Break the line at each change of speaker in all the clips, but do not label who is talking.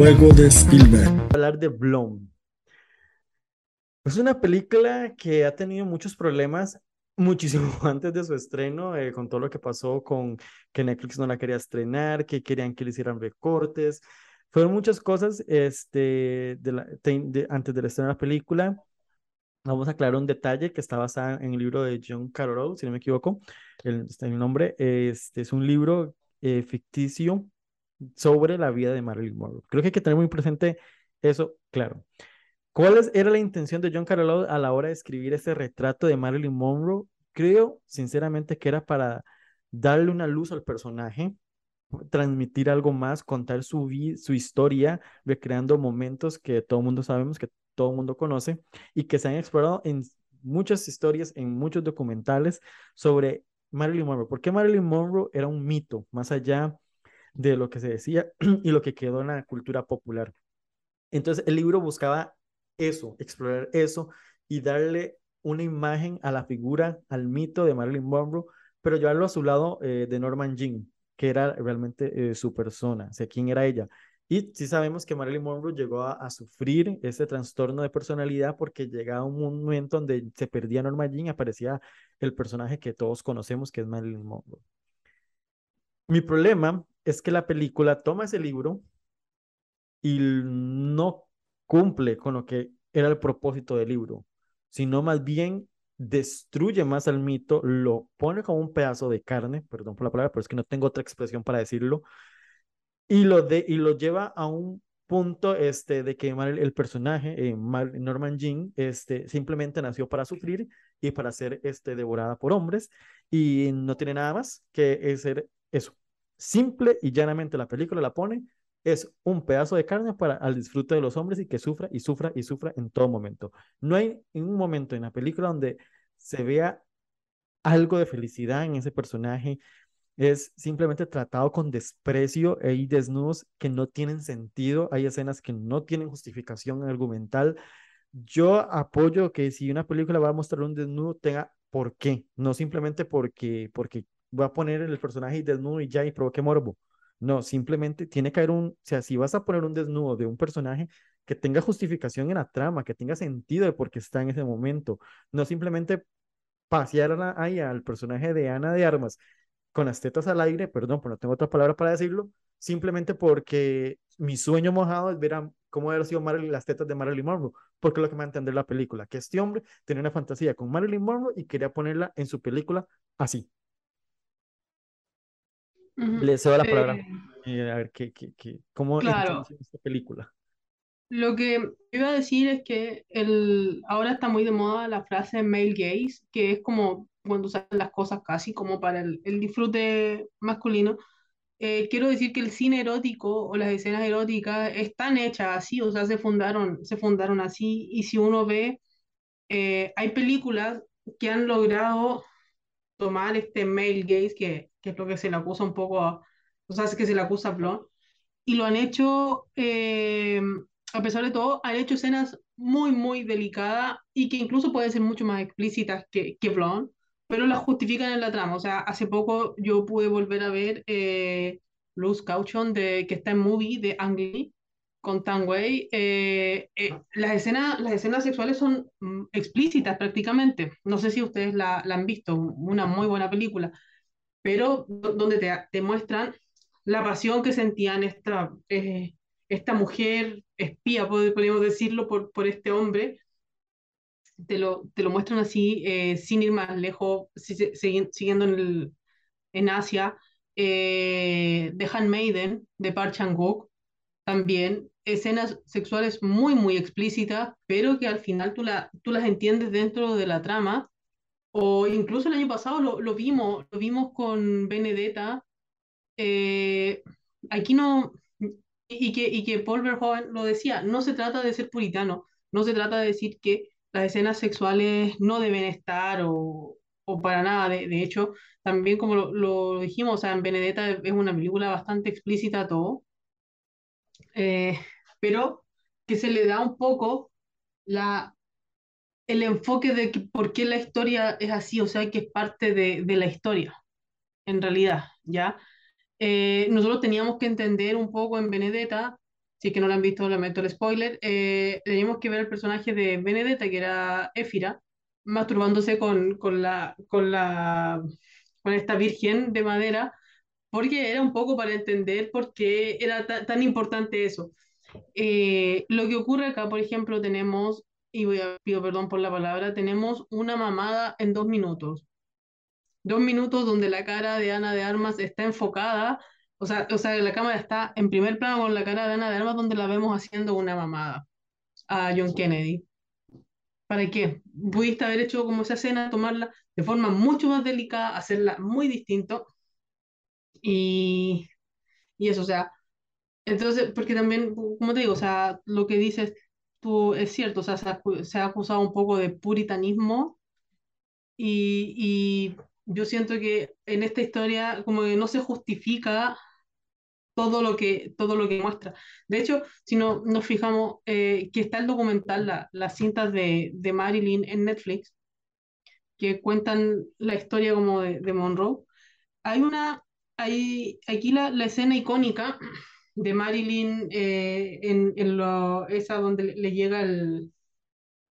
Juego de Spielberg.
Hablar de Blom. Es una película que ha tenido muchos problemas muchísimo antes de su estreno, eh, con todo lo que pasó con que Netflix no la quería estrenar, que querían que le hicieran recortes. Fueron muchas cosas este, de la, de, antes del estreno de la película. Vamos a aclarar un detalle que está basado en el libro de John Carroll, si no me equivoco, el, está el nombre. Este es un libro eh, ficticio sobre la vida de Marilyn Monroe. Creo que hay que tener muy presente eso, claro. ¿Cuál era la intención de John Carroll a la hora de escribir ese retrato de Marilyn Monroe? Creo, sinceramente, que era para darle una luz al personaje, transmitir algo más, contar su, su historia, recreando momentos que todo el mundo sabemos, que todo el mundo conoce y que se han explorado en muchas historias, en muchos documentales sobre Marilyn Monroe. ¿Por qué Marilyn Monroe era un mito, más allá de lo que se decía y lo que quedó en la cultura popular? Entonces, el libro buscaba eso, explorar eso y darle una imagen a la figura, al mito de Marilyn Monroe, pero llevarlo a su lado eh, de Norman Jean, que era realmente eh, su persona, o sea, quién era ella. Y sí sabemos que Marilyn Monroe llegó a, sufrir ese trastorno de personalidad porque llegaba un momento donde se perdía Norman Jean y aparecía el personaje que todos conocemos, que es Marilyn Monroe. Mi problema es que la película toma ese libro y no cumple con lo que era el propósito del libro, sino más bien destruye más al mito, lo pone como un pedazo de carne, perdón por la palabra, pero es que no tengo otra expresión para decirlo, y lo, de, y lo lleva a un punto este, de que el, personaje, eh, Norman Jean, este, simplemente nació para sufrir y para ser este, devorada por hombres, y no tiene nada más que ser eso. Simple y llanamente la película la pone es un pedazo de carne para al disfrute de los hombres y que sufra y sufra y sufra en todo momento. No hay un momento en la película donde se vea algo de felicidad en ese personaje. Es simplemente tratado con desprecio. Hay desnudos que no tienen sentido. Hay escenas que no tienen justificación argumental. Yo apoyo que si una película va a mostrar un desnudo, tenga por qué. No simplemente porque, porque va a poner el personaje desnudo y ya y provoque morbo. No, simplemente tiene que haber un, o sea, si vas a poner un desnudo de un personaje que tenga justificación en la trama, que tenga sentido de por qué está en ese momento, no simplemente pasear ahí al personaje de Ana de Armas con las tetas al aire, perdón, pero no tengo otra palabra para decirlo, simplemente porque mi sueño mojado es ver cómo haber sido las tetas de Marilyn Monroe, porque es lo que me va a entender la película, que este hombre tenía una fantasía con Marilyn Monroe y quería ponerla en su película así. Le cedo la palabra. Eh, a ver, ¿qué, qué, qué, ¿cómo
claro.
esta película?
Lo que iba a decir es que el, ahora está muy de moda la frase male gaze, que es como cuando usan las cosas casi como para el, el disfrute masculino. Eh, quiero decir que el cine erótico o las escenas eróticas están hechas así, o sea, se fundaron, se fundaron así, y si uno ve, eh, hay películas que han logrado tomar este male gaze, que, que es lo que se le acusa un poco o sea, es que se le acusa a Blon, y lo han hecho, eh, a pesar de todo, han hecho escenas muy, muy delicadas y que incluso pueden ser mucho más explícitas que, que Blon, pero las justifican en la trama. O sea, hace poco yo pude volver a ver eh, Luz Caution, de, que está en movie de Ang Lee, con Tang Wei, eh, eh, las, escenas, las escenas sexuales son mm, explícitas prácticamente. No sé si ustedes la, la, han visto, una muy buena película, pero donde te, te muestran la pasión que sentían esta, eh, esta mujer espía, podríamos decirlo, por, por este hombre. Te lo, te lo muestran así, sin ir más lejos, siguiendo en, en Asia. The Handmaiden de Park Chan-wook también escenas sexuales muy, muy explícitas, pero que al final tú, la, tú las entiendes dentro de la trama. O incluso el año pasado lo, lo vimos, lo vimos con Benedetta. Eh, aquí no, y que, y que Paul Verhoeven lo decía, no se trata de ser puritano, no se trata de decir que las escenas sexuales no deben estar o, o para nada. De, de, hecho, también como lo, lo dijimos, o sea, en Benedetta es una película bastante explícita todo. Eh, pero que se le da un poco la, el enfoque de que, por qué la historia es así, o sea, que es parte de, de la historia, en realidad, ¿ya? Eh, nosotros teníamos que entender un poco en Benedetta Si que no lo han visto, le meto el spoiler. Eh, teníamos que ver el personaje de Benedetta, que era Éfira, masturbándose con, con, la, con, la, con esta virgen de madera, porque era un poco para entender por qué era tan importante eso. Eh, lo que ocurre acá, por ejemplo, tenemos, y voy a, pido perdón por la palabra, tenemos una mamada en dos minutos. Dos minutos donde la cara de Ana de Armas está enfocada, o sea, o sea, la cámara está en primer plano con la cara de Ana de Armas donde la vemos haciendo una mamada a John Kennedy. ¿Para qué? Pudiste haber hecho como esa escena, tomarla de forma mucho más delicada, hacerla muy distinto. Y, y eso, o sea, entonces, porque también, como te digo, o sea, lo que dices tú es cierto, o sea, se ha, acusado un poco de puritanismo y, y yo siento que en esta historia como que no se justifica todo lo que, todo lo que muestra. De hecho, si no, nos fijamos eh, que está el documental, la, las cintas de, de, Marilyn en Netflix, que cuentan la historia como de, de Monroe, hay una, hay aquí la, la escena icónica de Marilyn eh, en, en lo, esa donde le llega el,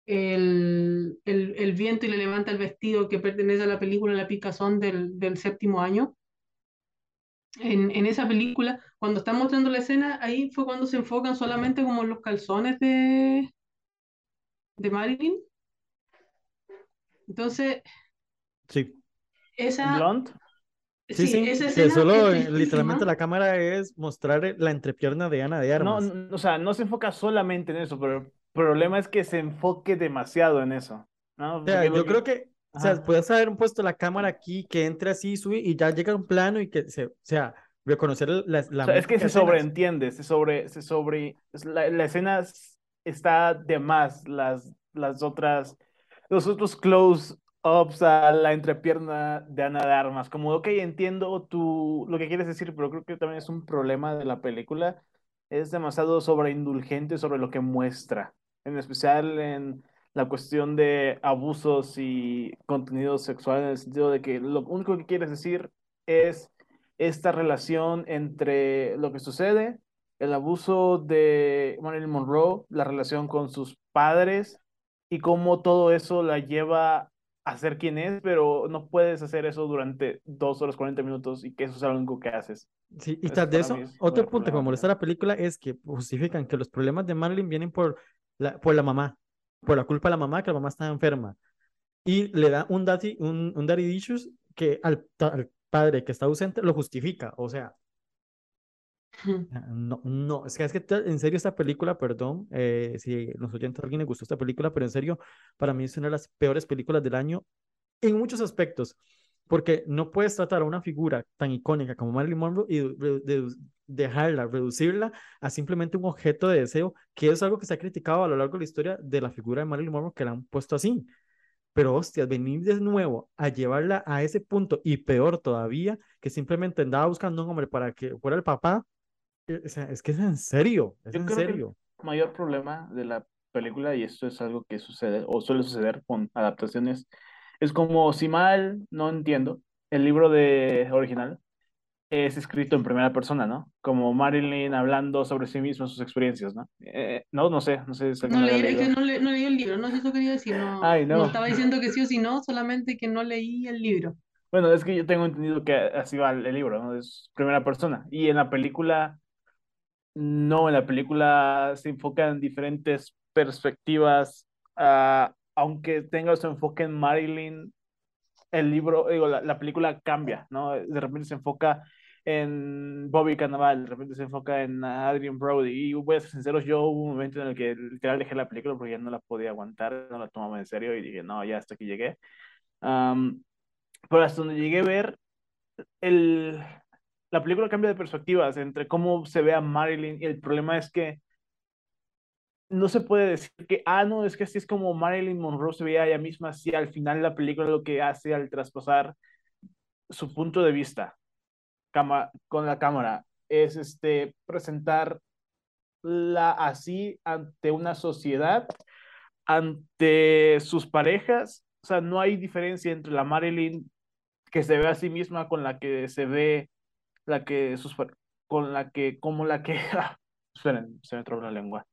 el, el, viento y le levanta el vestido que pertenece a la película La Picazón del, del séptimo año. En, en, esa película, cuando están mostrando la escena, ahí fue cuando se enfocan solamente como los calzones de, de Marilyn. Entonces,
sí.
Esa,
Sí, sí, que solo literalmente la cámara es mostrar la entrepierna de Ana de Armas.
No, o sea, no se enfoca solamente en eso, pero el problema es que se enfoque demasiado en eso. ¿no?
O sea, yo creo que, o sea, puedes haber puesto la cámara aquí, que entre así, sube y ya llega un plano y que se, o sea, reconocer la... la
o sea, es que se sobreentiende, se sobre, se sobre, la, la escena está de más, las, las otras, los otros close ups a la entrepierna de Ana de Armas. Como, ok, entiendo tú lo que quieres decir, pero creo que también es un problema de la película. Es demasiado sobreindulgente sobre lo que muestra, en especial en la cuestión de abusos y contenido sexual, en el sentido de que lo único que quieres decir es esta relación entre lo que sucede, el abuso de Marilyn Monroe, la relación con sus padres y cómo todo eso la lleva hacer quién es, pero no puedes hacer eso durante dos horas 40 minutos y que eso sea lo único que haces.
Sí, y tras de eso, otro punto que me molesta la película es que justifican que los problemas de Marilyn vienen por la, por la mamá, por la culpa de la mamá, que la mamá está enferma. Y le da un daddy, un, un daddy issues que al, al padre que está ausente lo justifica. O sea, no, no, es que, es que en serio esta película, perdón, eh, si los oyentes a alguien le gustó esta película, pero en serio, para mí es una de las peores películas del año en muchos aspectos, porque no puedes tratar a una figura tan icónica como Marilyn Monroe y dejarla, reducirla a simplemente un objeto de deseo, que es algo que se ha criticado a lo largo de la historia de la figura de Marilyn Monroe, que la han puesto así. Pero hostias, venir de nuevo a llevarla a ese punto y peor todavía, que simplemente andaba buscando un hombre para que fuera el papá eh, es que es en serio, es en serio.
el mayor problema de la película, y esto es algo que sucede o suele suceder con adaptaciones, es como si mal no entiendo, el libro de original es escrito en primera persona, ¿no? Como Marilyn hablando sobre sí misma, sus experiencias, ¿no? Eh, no, no sé, no sé.
Si no, leí, que no, le, no, leí el libro, no sé eso quería decir, no, no. estaba diciendo que sí o sí no, solamente que no leí el libro.
Bueno, es que yo tengo entendido que así va el libro, ¿no? Es primera persona. Y en la película no, en la película se enfoca en diferentes perspectivas, uh, aunque tenga su enfoque en Marilyn, el libro, digo, la, la, película cambia, ¿no? De repente se enfoca en Bobby Cannavale, de repente se enfoca en Adrian Brody, y voy a ser sincero, yo hubo un momento en el que literal dejé la película porque ya no la podía aguantar, no la tomaba en serio y dije, no, ya hasta aquí llegué. Um, pero hasta donde llegué a ver, el, la película cambia de perspectivas entre cómo se ve a Marilyn y el problema es que no se puede decir que, ah, no, es que así es como Marilyn Monroe se veía ella misma, así al final la película lo que hace al traspasar su punto de vista con la cámara es este, presentar así ante una sociedad, ante sus parejas, o sea, no hay diferencia entre la Marilyn que se ve a sí misma con la que se ve la que sus con la que como la que esperen, se me trabó la lengua.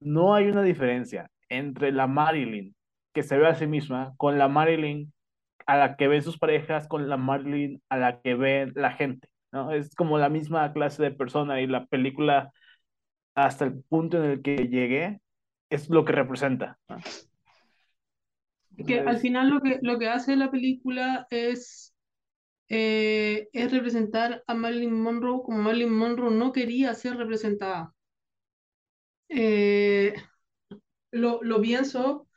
No hay una diferencia entre la Marilyn que se ve a sí misma con la Marilyn a la que ven sus parejas, con la Marilyn a la que ve la gente, ¿no? Es como la misma clase de persona y la película, hasta el punto en el que llegué, es lo que representa. ¿no?
Que al final lo que, lo que hace la película es, eh, es representar a Marilyn Monroe como Marilyn Monroe no quería ser representada. Eh, lo, lo pienso,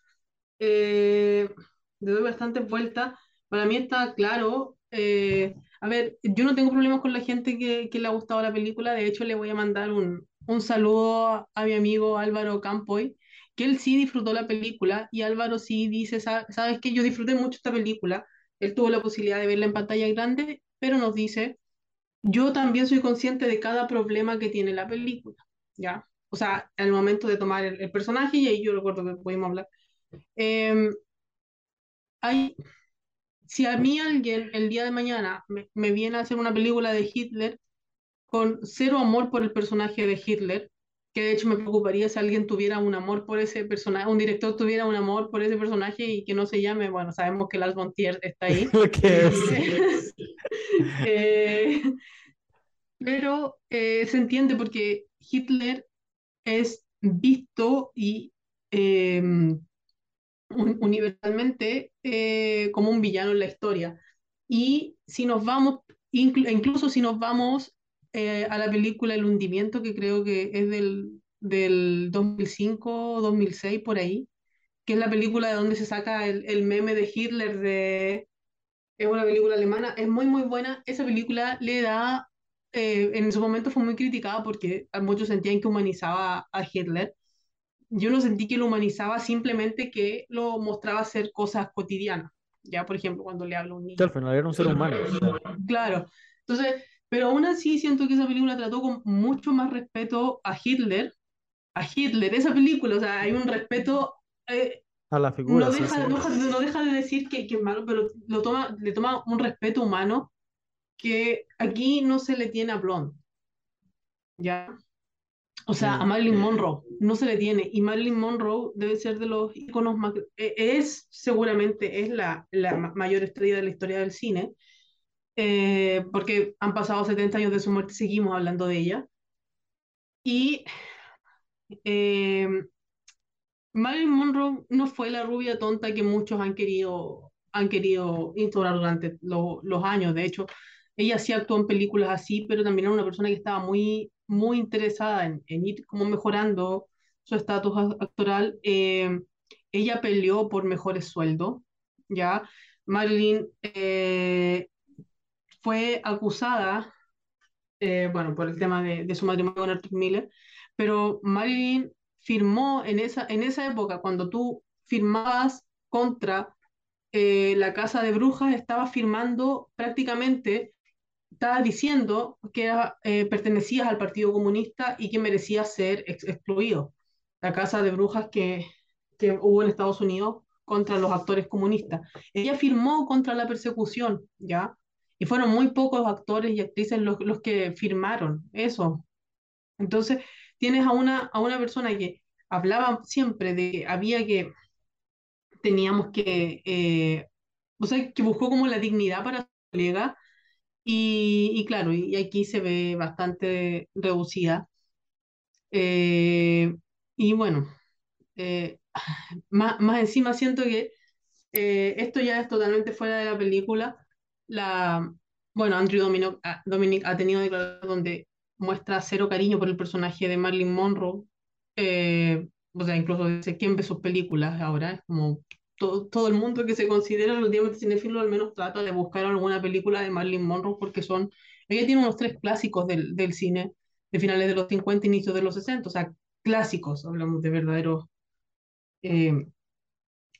eh, le doy bastante vuelta. Para mí está claro. eh, a ver, yo no tengo problemas con la gente que, le ha gustado la película. De hecho, le voy a mandar un, un saludo a, mi amigo Álvaro Campoy, que él sí disfrutó la película y Álvaro sí dice, "Sa- sabes que yo disfruté mucho esta película. Él tuvo la posibilidad de verla en pantalla grande, pero nos dice, yo también soy consciente de cada problema que tiene la película, ¿ya? O sea, al momento de tomar el, personaje, y ahí yo recuerdo que pudimos hablar. Em, hay, si a mí alguien el día de mañana me, me viene a hacer una película de Hitler con cero amor por el personaje de Hitler, que de hecho me preocuparía si alguien tuviera un amor por ese personaje, un director tuviera un amor por ese personaje y que no se llame, bueno, sabemos que Lars von Trier está ahí.
Es.
Eh, pero eh, se entiende porque Hitler es visto y eh, un- universalmente eh, como un villano en la historia. Y si nos vamos, inclu- incluso si nos vamos eh, a la película El hundimiento, que creo que es del, del 2005, 2006, por ahí, que es la película de donde se saca el, el meme de Hitler de... Es una película alemana, es muy muy buena. Esa película le da, eh, en su momento fue muy criticada porque muchos sentían que humanizaba a Hitler. Yo no sentí que lo humanizaba, simplemente que lo mostraba hacer cosas cotidianas. Ya, por ejemplo, cuando le habla a un
al
niño.
final era un ser humano.
Claro. Entonces, pero aún así siento que esa película trató con mucho más respeto a Hitler, a Hitler, esa película, o sea, hay un respeto, eh,
a la figura,
no deja, no no deja de decir que, que es malo, pero lo toma, le toma un respeto humano que aquí no se le tiene a Blonde, ¿ya? O sea, a
Mm.
Marilyn Monroe no se le tiene, y Marilyn Monroe debe ser de los iconos más, eh, es seguramente es la, la ma- mayor estrella de la historia del cine, eh, porque han pasado 70 años de su muerte y seguimos hablando de ella. Y eh, Marilyn Monroe no fue la rubia tonta que muchos han querido, han querido instaurar durante lo- los años. De hecho, ella sí actuó en películas así, pero también era una persona que estaba muy, muy interesada en, en ir como mejorando su estatus actoral. Eh, ella peleó por mejores sueldos, ¿ya? Marilyn eh, fue acusada, eh, bueno, por el tema de, su matrimonio con Arthur Miller, pero Marilyn firmó en esa, en esa época, cuando tú firmabas contra eh, la Casa de Brujas, estabas firmando prácticamente, estabas diciendo que era, eh, pertenecías al Partido Comunista y que merecías ser ex- excluido. La Casa de Brujas que, que hubo en Estados Unidos contra los actores comunistas. Ella firmó contra la persecución, ¿ya? Y fueron muy pocos actores y actrices los, los que firmaron eso. Entonces, tienes a una, a una persona que hablaba siempre de que había que, teníamos que, eh, o sea, que buscó como la dignidad para su colega y, y claro, y aquí se ve bastante reducida. Eh, y bueno, eh, más, más encima siento que esto ya es totalmente fuera de la película. La, bueno, Andrew Dominic, ah, Dominic ha tenido declaraciones donde muestra cero cariño por el personaje de Marilyn Monroe. Eh, o sea, incluso dice quién ve sus películas ahora. Es como todo, todo el mundo que se considera relativamente cinéfilo al menos trata de buscar alguna película de Marilyn Monroe porque son. Ella tiene unos tres clásicos del, del cine de finales de los 50, inicios de los 60. O sea, clásicos, hablamos de verdaderos. eh,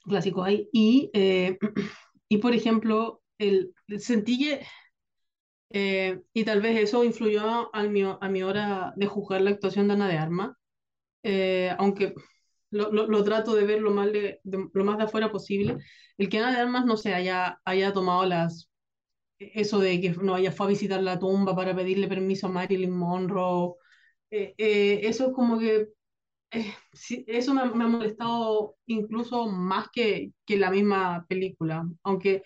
clásicos ahí. Y, eh, y por ejemplo, el, sentí que, eh, y tal vez eso influyó a mi, a mi hora de juzgar la actuación de Ana de Armas, eh, aunque lo, lo, lo trato de ver lo más de, de- lo más de afuera posible, el que Ana de Armas no se haya, haya tomado las, eso de que no haya fue a visitar la tumba para pedirle permiso a Marilyn Monroe, eh, eh, eso es como que eh, sí, eso me, me ha molestado incluso más que, que la misma película, aunque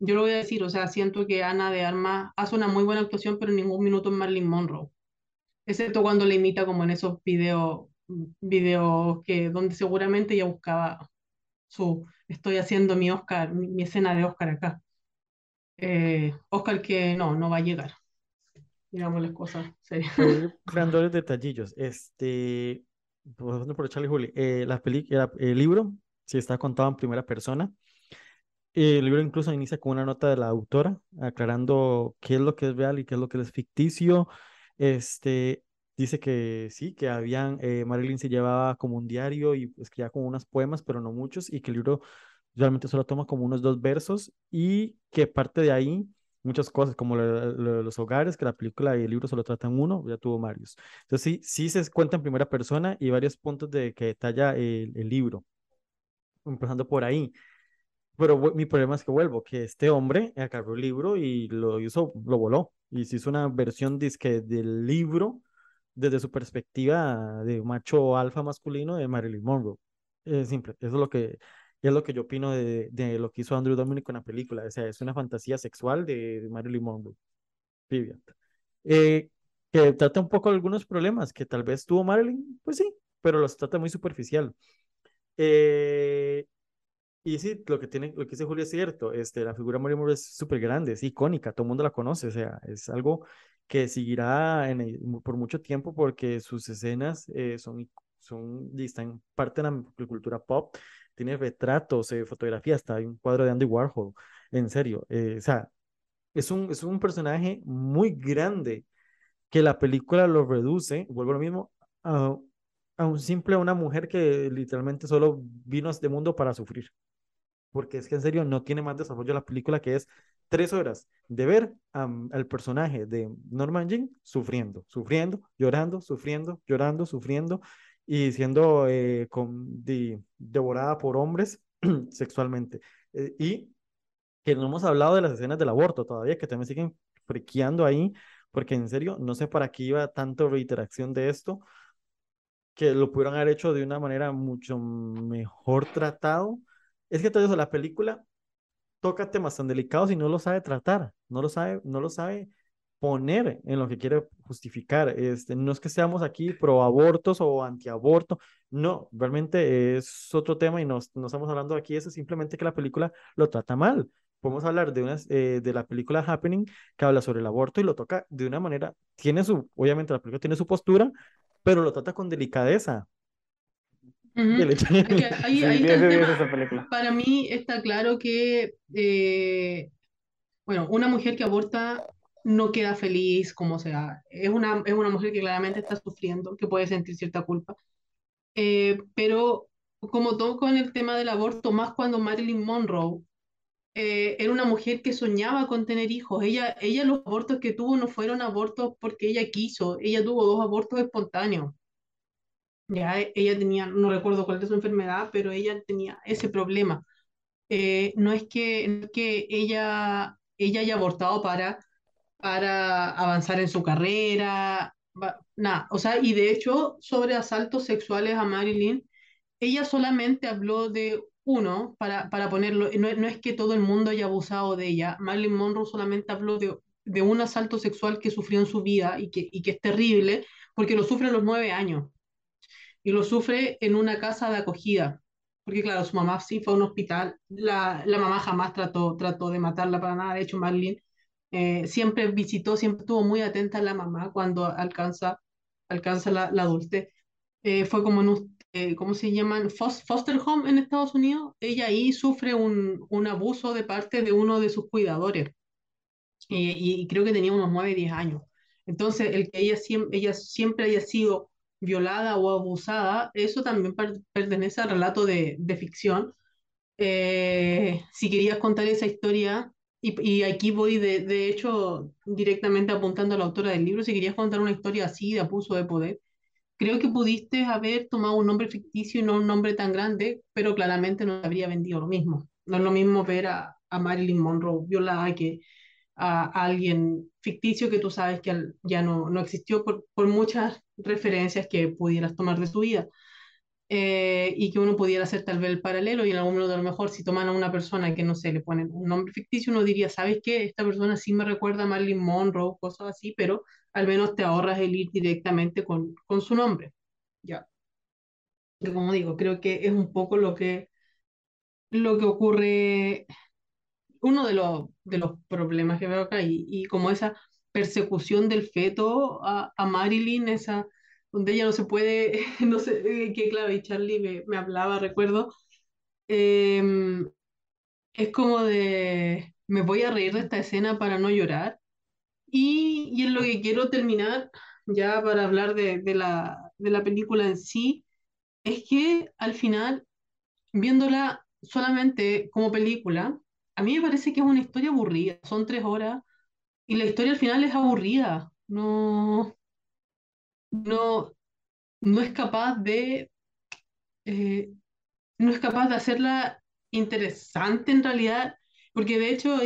yo lo voy a decir, o sea, siento que Ana de Armas hace una muy buena actuación, pero en ningún minuto es Marilyn Monroe, excepto cuando le imita como en esos videos, videos que, donde seguramente ella buscaba su, estoy haciendo mi Oscar, mi, mi escena de Oscar acá. Eh, Oscar que no, no va a llegar, digamos las cosas serias.
Los detallillos. Este, por Charlie Juli, eh, la peli, la- el libro, si está contado en primera persona, el libro incluso inicia con una nota de la autora aclarando qué es lo que es real y qué es lo que es ficticio. Este, dice que sí, que habían, eh, Marilyn se llevaba como un diario y escribía como unos poemas, pero no muchos, y que el libro realmente solo toma como unos dos versos y que parte de ahí muchas cosas, como los hogares, que la película y el libro solo tratan uno, ya tuvo varios. Entonces sí, sí se cuenta en primera persona y varios puntos de que detalla el libro, empezando por ahí. Pero mi problema es que vuelvo, que este hombre agarró el libro y lo hizo, lo voló. Y se hizo una versión disque del libro desde su perspectiva de macho alfa masculino de Marilyn Monroe. Es simple, eso es lo que, es lo que yo opino de, de lo que hizo Andrew Dominic con la película. O sea, es una fantasía sexual de, de Marilyn Monroe. Period. Eh, que trata un poco algunos problemas que tal vez tuvo Marilyn, pues sí, pero los trata muy superficial. Eh, y sí, lo que tiene, lo que dice Julio es cierto, este, la figura de Marilyn Monroe es súper grande, es icónica, todo el mundo la conoce, o sea, es algo que seguirá en el- por mucho tiempo porque sus escenas eh, son, son, están parte de la cultura pop, tiene retratos, eh, fotografías, hasta hay un cuadro de Andy Warhol, en serio, eh, o sea, es un, es un personaje muy grande que la película lo reduce, vuelvo a lo mismo, a, a un simple, una mujer que literalmente solo vino a este mundo para sufrir porque es que en serio no tiene más desarrollo la película que es tres horas de ver am, al personaje de Norman Jean sufriendo, sufriendo, llorando, sufriendo, llorando, sufriendo y siendo eh, devorada por hombres sexualmente. Eh, y que no hemos hablado de las escenas del aborto todavía, que también siguen friqueando ahí, porque en serio no sé para qué iba tanto reiteración de esto, que lo pudieran haber hecho de una manera mucho mejor tratado. Es que todo eso, la película toca temas tan delicados y no lo sabe tratar, no lo sabe, no lo sabe poner en lo que quiere justificar. Este, no es que seamos aquí pro abortos o antiaborto, no, realmente es otro tema y no, estamos hablando aquí eso, simplemente que la película lo trata mal. Podemos hablar de, unas, eh, de la película Happening que habla sobre el aborto y lo toca de una manera, tiene su, obviamente la película tiene su postura, pero lo trata con delicadeza.
Para mí está claro que, eh, bueno, una mujer que aborta no queda feliz, como sea. Es una, es una mujer que claramente está sufriendo, que puede sentir cierta culpa. Eh, pero como todo con el tema del aborto, más cuando Marilyn Monroe eh, era una mujer que soñaba con tener hijos. Ella, ella los abortos que tuvo no fueron abortos porque ella quiso, ella tuvo dos abortos espontáneos. Ya e- ella tenía, no recuerdo cuál es su enfermedad, pero ella tenía ese problema. Eh, no es que, que ella, ella haya abortado para, para avanzar en su carrera, nada. O sea, y de hecho, sobre asaltos sexuales a Marilyn, ella solamente habló de uno, para, para ponerlo, no, no es que todo el mundo haya abusado de ella, Marilyn Monroe solamente habló de, de un asalto sexual que sufrió en su vida y que, y que es terrible, porque lo sufre a los nueve años y lo sufre en una casa de acogida. Porque claro, su mamá sí fue a un hospital, la, la mamá jamás trató, trató de matarla para nada, de hecho Marlene eh, siempre visitó, siempre estuvo muy atenta a la mamá cuando alcanza, alcanza la, la adultez. Eh, fue como en un, eh, ¿cómo se llaman? Fos- Foster home en Estados Unidos. Ella ahí sufre un, un abuso de parte de uno de sus cuidadores y, y creo que tenía unos 9 10 años. Entonces, el que ella ella siempre haya sido violada o abusada, eso también per- pertenece al relato de, de ficción. Eh, si querías contar esa historia, y, y aquí voy de, de hecho directamente apuntando a la autora del libro, si querías contar una historia así de abuso de poder, creo que pudiste haber tomado un nombre ficticio y no un nombre tan grande, pero claramente no habría vendido lo mismo. No es lo mismo ver a, a Marilyn Monroe violada que a, alguien ficticio que tú sabes que ya no, no existió por, por muchas referencias que pudieras tomar de su vida. Eh, y que uno pudiera hacer tal vez el paralelo y en algún momento a lo mejor si toman a una persona que no sé, le ponen un nombre ficticio, uno diría, ¿sabes qué? Esta persona sí me recuerda a Marilyn Monroe, cosas así, pero al menos te ahorras el ir directamente con, con su nombre. Ya. Y como digo, creo que es un poco lo que, lo que ocurre, uno de los, de los problemas que veo acá, y, y como esa persecución del feto a, a Marilyn, esa donde ella no se puede, no sé, eh, que claro, y Charlie me, me hablaba, recuerdo, em, es como de, me voy a reír de esta escena para no llorar. Y, y en lo que quiero terminar, ya para hablar de, de, la, de la película en sí, es que al final, viéndola solamente como película, a mí me parece que es una historia aburrida. Son tres horas y la historia al final es aburrida. No, no, no es capaz de, eh, no es capaz de hacerla interesante en realidad, porque de hecho,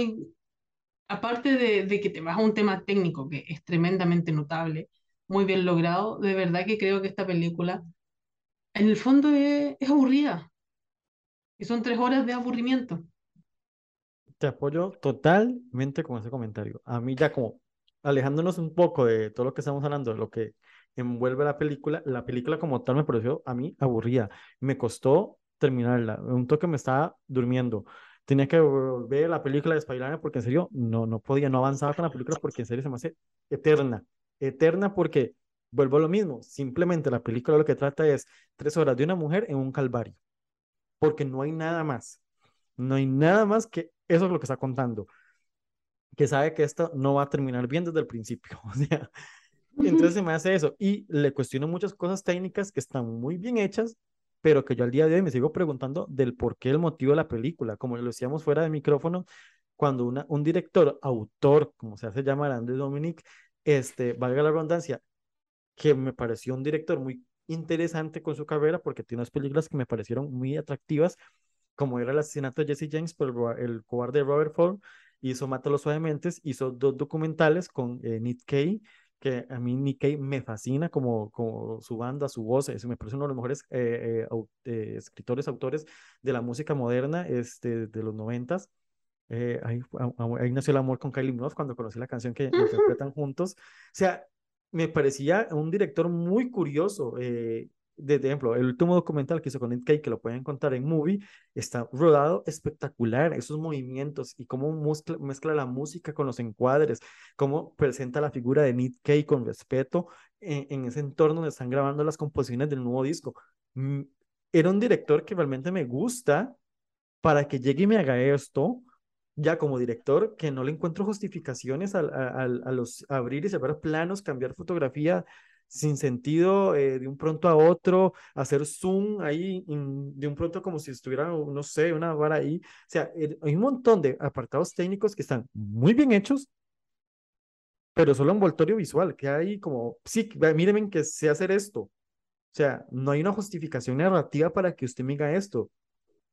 aparte de, que te vas a un tema técnico que es tremendamente notable, muy bien logrado, de verdad que creo que esta película en el fondo es aburrida. Y son tres horas de aburrimiento.
Te apoyo totalmente con ese comentario. A mí ya como alejándonos un poco de todo lo que estamos hablando, de lo que envuelve la película, la película como tal me pareció a mí aburrida. Me costó terminarla. Un toque me estaba durmiendo. Tenía que ver la película de porque en serio no, no podía, no avanzaba con la película porque en serio se me hace eterna. Eterna porque vuelvo a lo mismo. Simplemente la película lo que trata es tres horas de una mujer en un calvario. Porque no hay nada más. No hay nada más que eso es lo que está contando. Que sabe que esto no va a terminar bien desde el principio. O sea, entonces se me hace eso. Y le cuestiono muchas cosas técnicas que están muy bien hechas, pero que yo al día de hoy me sigo preguntando del por qué el motivo de la película. Como lo decíamos fuera de micrófono, cuando una, un director, autor, como se hace llamar Andy Dominic, este, valga la redundancia, que me pareció un director muy interesante con su carrera porque tiene unas películas que me parecieron muy atractivas, como era el asesinato de Jesse James por el, el cobarde Robert Ford, hizo Mátalo suavemente, hizo dos documentales con eh, Nick Kay, que a mí Nick Cave me fascina como, como su banda, su voz, eso me parece uno de los mejores eh, eh, eh, escritores, autores de la música moderna este, de los noventas. ahí, ahí, nació el amor con Kylie Minogue cuando conocí la canción que interpretan juntos. O sea, me parecía un director muy curioso de ejemplo, el último documental que hizo con Nick Cave, que lo pueden encontrar en Movie, está rodado espectacular, esos movimientos y cómo mezcla, la música con los encuadres, cómo presenta la figura de Nick Cave con respeto en, ese entorno donde están grabando las composiciones del nuevo disco. Mm, era un director que realmente me gusta para que llegue y me haga esto, ya como director, que no le encuentro justificaciones a, a, a los abrir y cerrar planos, cambiar fotografía, sin sentido eh, de un pronto a otro, hacer zoom ahí de un pronto como si estuviera, no sé, una vara ahí. O sea, eh, hay un montón de apartados técnicos que están muy bien hechos, pero solo envoltorio visual, que hay como, sí, mírenme que sé hacer esto. O sea, no hay una justificación narrativa para que usted me diga esto.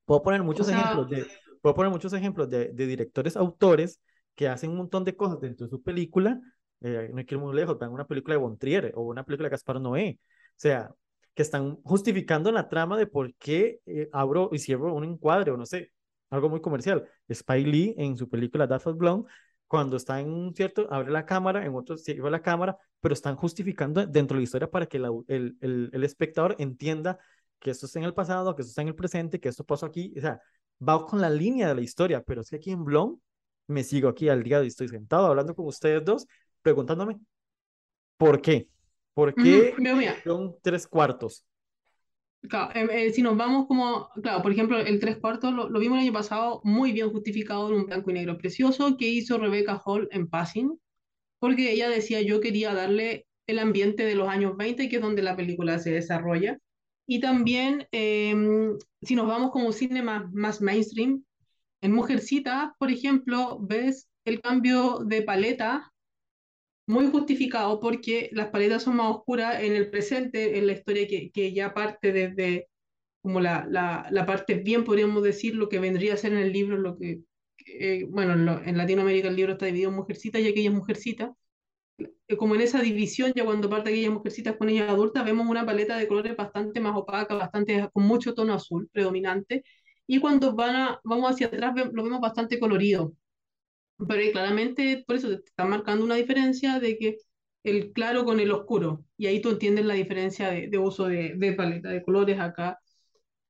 Puedo poner muchos ejemplos de, puedo poner muchos ejemplos de, de directores, autores que hacen un montón de cosas dentro de su película, eh, no hay que ir muy lejos, vean una película de Bontrier o una película de Gaspar Noé, o sea, que están justificando la trama de por qué eh, abro y cierro un encuadre o no sé, algo muy comercial. Spike Lee en su película of Blonde, cuando está en un cierto, abre la cámara, en otro cierra la cámara, pero están justificando dentro de la historia para que el, el, el, espectador entienda que esto está en el pasado, que esto está en el presente, que esto pasó aquí, o sea, va con la línea de la historia, pero es que aquí en Blonde me sigo aquí al día de hoy, estoy sentado hablando con ustedes dos preguntándome por qué. ¿Por qué son tres cuartos?
Claro, eh, eh, si nos vamos como, claro, por ejemplo, el tres cuartos lo, lo, vimos el año pasado muy bien justificado en un blanco y negro precioso que hizo Rebecca Hall en Passing, porque ella decía yo quería darle el ambiente de los años 20, que es donde la película se desarrolla. Y también, eh, si nos vamos como cine más, más mainstream, en Mujercita, por ejemplo, ves el cambio de paleta muy justificado porque las paletas son más oscuras en el presente, en la historia que, que ya parte desde como la, la, la, parte bien, podríamos decir, lo que vendría a ser en el libro, lo que eh, bueno, en, lo- en Latinoamérica el libro está dividido en mujercitas y aquellas mujercitas. Eh, Como en esa división, ya cuando parte aquellas mujercitas con ellas adultas, vemos una paleta de colores bastante más opaca, bastante con mucho tono azul predominante. Y cuando van a, vamos hacia atrás, lo vemos bastante colorido. Pero claramente, por eso te está marcando una diferencia de que el claro con el oscuro. Y ahí tú entiendes la diferencia de, de uso de, de paleta de colores acá.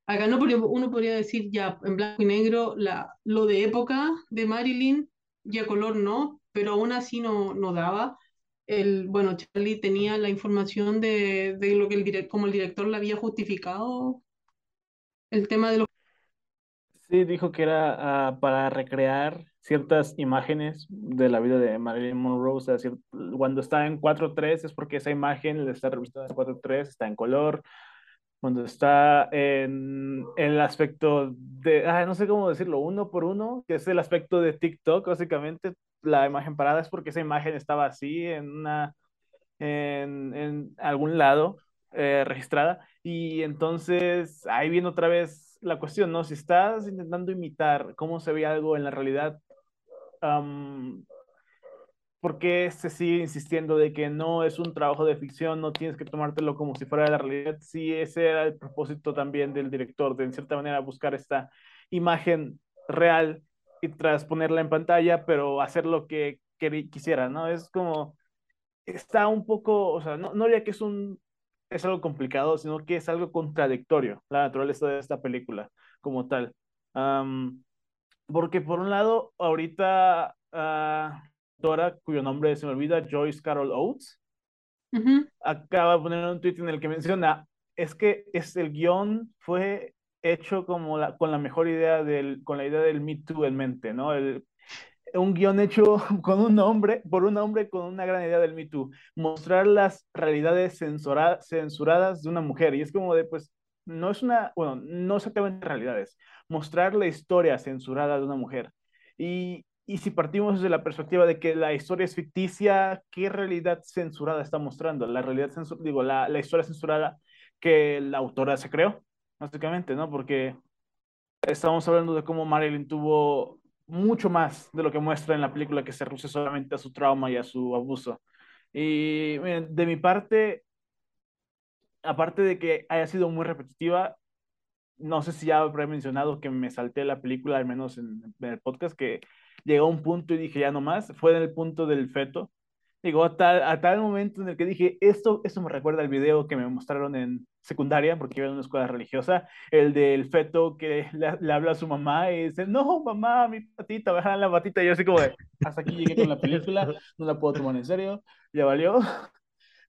Acá no, uno podría decir ya en blanco y negro la, lo de época de Marilyn, ya color no, pero aún así no, no daba. El, bueno, Charlie tenía la información de, de lo que el direct, como el director le había justificado el tema de los...
Sí, dijo que era ah, para recrear ciertas imágenes de la vida de Marilyn Monroe. O sea, cuando está en 4.3 es porque esa imagen está revistada en 4.3, está en color. Cuando está en el aspecto de, ah, no sé cómo decirlo, uno por uno, que es el aspecto de TikTok, básicamente, la imagen parada es porque esa imagen estaba así en una, en, en algún lado eh, registrada. Y entonces ahí viene otra vez la cuestión, ¿no? Si estás intentando imitar cómo se ve algo en la realidad, am, ¿por qué se sigue insistiendo de que no es un trabajo de ficción, no tienes que tomártelo como si fuera la realidad? Sí, ese era el propósito también del director, de en cierta manera buscar esta imagen real y transponerla en pantalla, pero hacer lo que queri- quisiera, ¿no? Es como, está un poco, o sea, no, no diría que es un, es algo complicado, sino que es algo contradictorio, la naturaleza de esta película como tal. Am, porque por un lado, ahorita, ah, Dora, cuyo nombre se me olvida, Joyce Carol Oates, acaba de poner un tweet en el que menciona, es que es el guion fue hecho como la, con la mejor idea del, con la idea del Me Too en mente, ¿no? El, un guion hecho con un hombre, por un hombre con una gran idea del Me Too, mostrar las realidades censura, censuradas de una mujer. Y es como de, pues, no es una, bueno, no exactamente realidades, mostrar la historia censurada de una mujer. Y, y si partimos desde la perspectiva de que la historia es ficticia, ¿qué realidad censurada está mostrando? La realidad censurada, digo, la, la historia censurada que la autora se creó, básicamente, ¿no? Porque estamos hablando de cómo Marilyn tuvo mucho más de lo que muestra en la película que se reduce solamente a su trauma y a su abuso. Y de mi parte, aparte de que haya sido muy repetitiva, no sé si ya habré mencionado que me salté la película, al menos en, el podcast, que llegó a un punto y dije ya no más, fue en el punto del feto. Llegó a tal, a momento en el que dije, esto, esto me recuerda al video que me mostraron en secundaria, porque iba en una escuela religiosa, el del feto que le, habla a su mamá y dice, no, mamá, mi patita, baja la patita. Y yo así como de, hasta aquí llegué con la película, no la puedo tomar en serio, ya valió.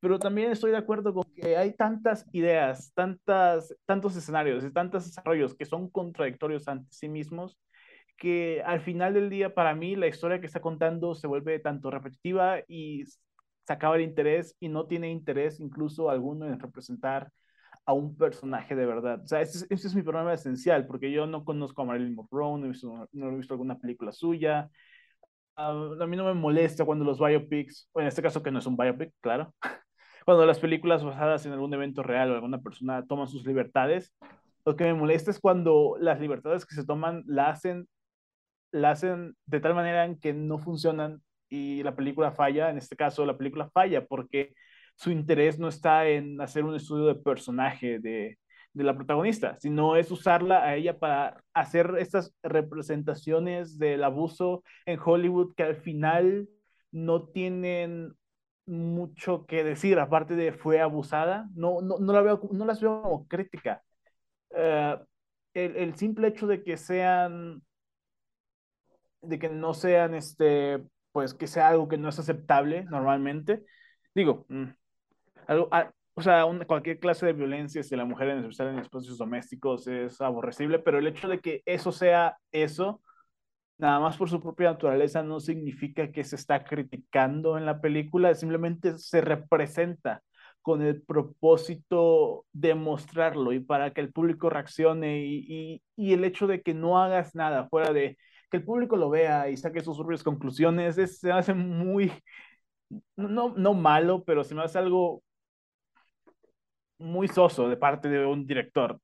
Pero también estoy de acuerdo con que hay tantas ideas, tantas, tantos escenarios y tantos desarrollos que son contradictorios ante sí mismos, que al final del día para mí la historia que está contando se vuelve tanto repetitiva y se acaba el interés y no tiene interés incluso alguno en representar a un personaje de verdad. O sea, ese, ese es mi problema esencial, porque yo no conozco a Marilyn Monroe, no he visto, no he visto alguna película suya. Uh, a mí no me molesta cuando los biopics, o en este caso que no es un biopic, claro, cuando las películas basadas en algún evento real o alguna persona toman sus libertades, lo que me molesta es cuando las libertades que se toman la hacen, la hacen de tal manera que no funcionan y la película falla. En este caso, la película falla porque su interés no está en hacer un estudio de personaje de, de la protagonista, sino es usarla a ella para hacer estas representaciones del abuso en Hollywood que al final no tienen mucho que decir, aparte de fue abusada, no, no, no, la veo, no las veo como crítica. Uh, el, el, simple hecho de que sean, de que no sean, este, pues que sea algo que no es aceptable normalmente, digo, mm, algo, a, o sea, cualquier clase de violencia si la mujer en especial en espacios domésticos es aborrecible, pero el hecho de que eso sea eso, nada más por su propia naturaleza no significa que se está criticando en la película, simplemente se representa con el propósito de mostrarlo y para que el público reaccione y, y, el hecho de que no hagas nada fuera de que el público lo vea y saque sus propias conclusiones, es, se hace muy, no, no malo, pero se me hace algo muy soso de parte de un director,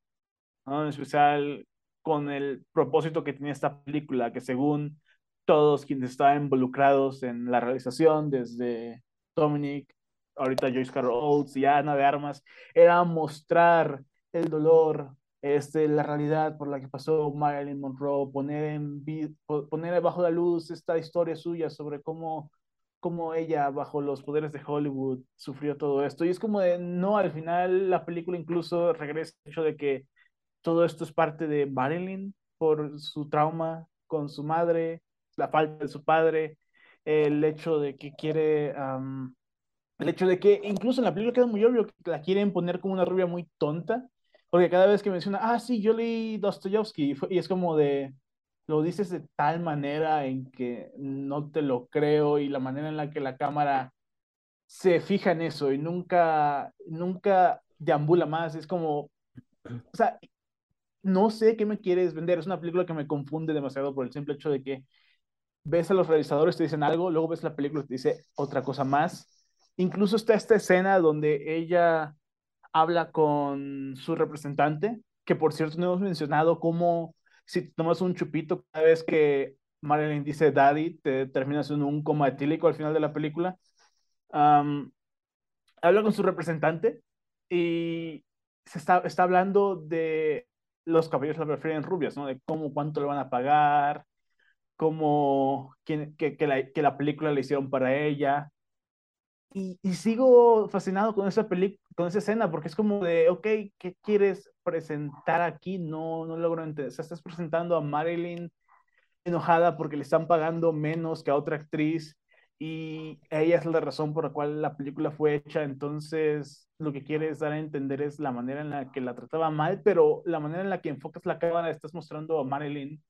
¿no? en especial con el propósito que tiene esta película, que según todos quienes estaban involucrados en la realización, desde Dominic, ahorita Joyce Carol Oates y Ana de Armas, era mostrar el dolor, este, la realidad por la que pasó Marilyn Monroe, poner, en, poner bajo la luz esta historia suya sobre cómo, cómo ella, bajo los poderes de Hollywood, sufrió todo esto. Y es como de, no, al final la película incluso regresa al hecho de que todo esto es parte de Marilyn por su trauma con su madre, la falta de su padre, el hecho de que quiere, el hecho de que incluso en la película queda muy obvio que la quieren poner como una rubia muy tonta, porque cada vez que menciona, ah, sí, yo leí Dostoyevsky, y es como de, lo dices de tal manera en que no te lo creo y la manera en la que la cámara se fija en eso y nunca, nunca deambula más, es como, o sea, no sé qué me quieres vender, es una película que me confunde demasiado por el simple hecho de que ves a los realizadores, te dicen algo, luego ves la película y te dice otra cosa más. Incluso está esta escena donde ella habla con su representante, que por cierto no hemos mencionado cómo si tomas un chupito cada vez que Marilyn dice daddy, te terminas en un coma etílico al final de la película. habla con su representante y se está, está hablando de los cabellos la prefieren rubias, ¿no? De cómo, cuánto le van a pagar, cómo, que, que, la, que la película le hicieron para ella. Y, y sigo fascinado con esa película, con esa escena, porque es como de, ok, ¿qué quieres presentar aquí? No, no logro entender. O sea, estás presentando a Marilyn enojada porque le están pagando menos que a otra actriz y ella es la razón por la cual la película fue hecha, entonces lo que quieres dar a entender es la manera en la que la trataba mal, pero la manera en la que enfocas la cámara estás mostrando a Marilyn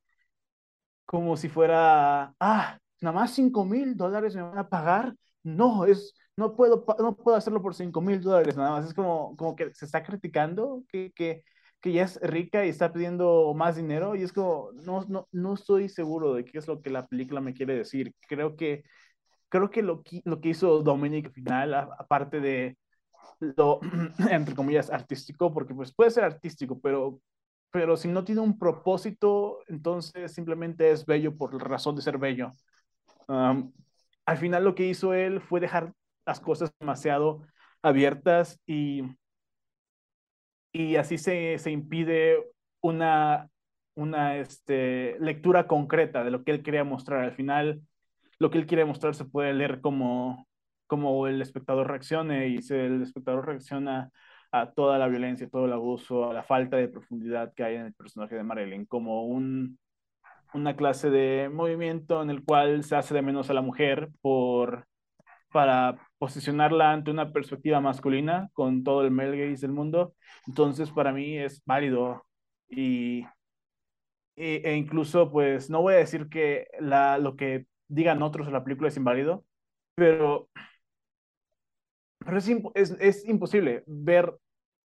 como si fuera, ah, nada más 5 mil dólares me van a pagar, no, es, no puedo, no puedo hacerlo por 5 mil dólares nada más, es como, como que se está criticando que, que, que ya es rica y está pidiendo más dinero y es como, no, no, no estoy seguro de qué es lo que la película me quiere decir, creo que creo que lo, lo que hizo Dominic al final, aparte de lo, entre comillas, artístico, porque pues puede ser artístico, pero, pero si no tiene un propósito, entonces simplemente es bello por razón de ser bello. al final lo que hizo él fue dejar las cosas demasiado abiertas y, y así se, se impide una, una este, lectura concreta de lo que él quería mostrar. Al final, lo que él quiere mostrar se puede leer como, como el espectador reaccione y si el espectador reacciona a toda la violencia, todo el abuso, a la falta de profundidad que hay en el personaje de Marilyn, como un, una clase de movimiento en el cual se hace de menos a la mujer por, para posicionarla ante una perspectiva masculina con todo el male gaze del mundo. Entonces, para mí es válido y, e, e incluso, pues, no voy a decir que la, lo que digan otros la película es inválido, pero, pero es, es, es imposible ver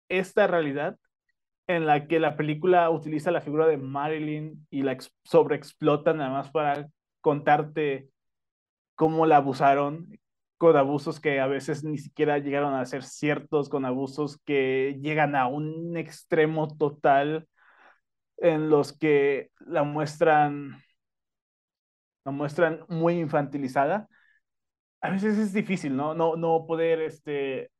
esta realidad en la que la película utiliza la figura de Marilyn y la sobreexplota nada más para contarte cómo la abusaron, con abusos que a veces ni siquiera llegaron a ser ciertos, con abusos que llegan a un extremo total en los que la muestran la muestran muy infantilizada, a veces es difícil, ¿no? No, no poder, este,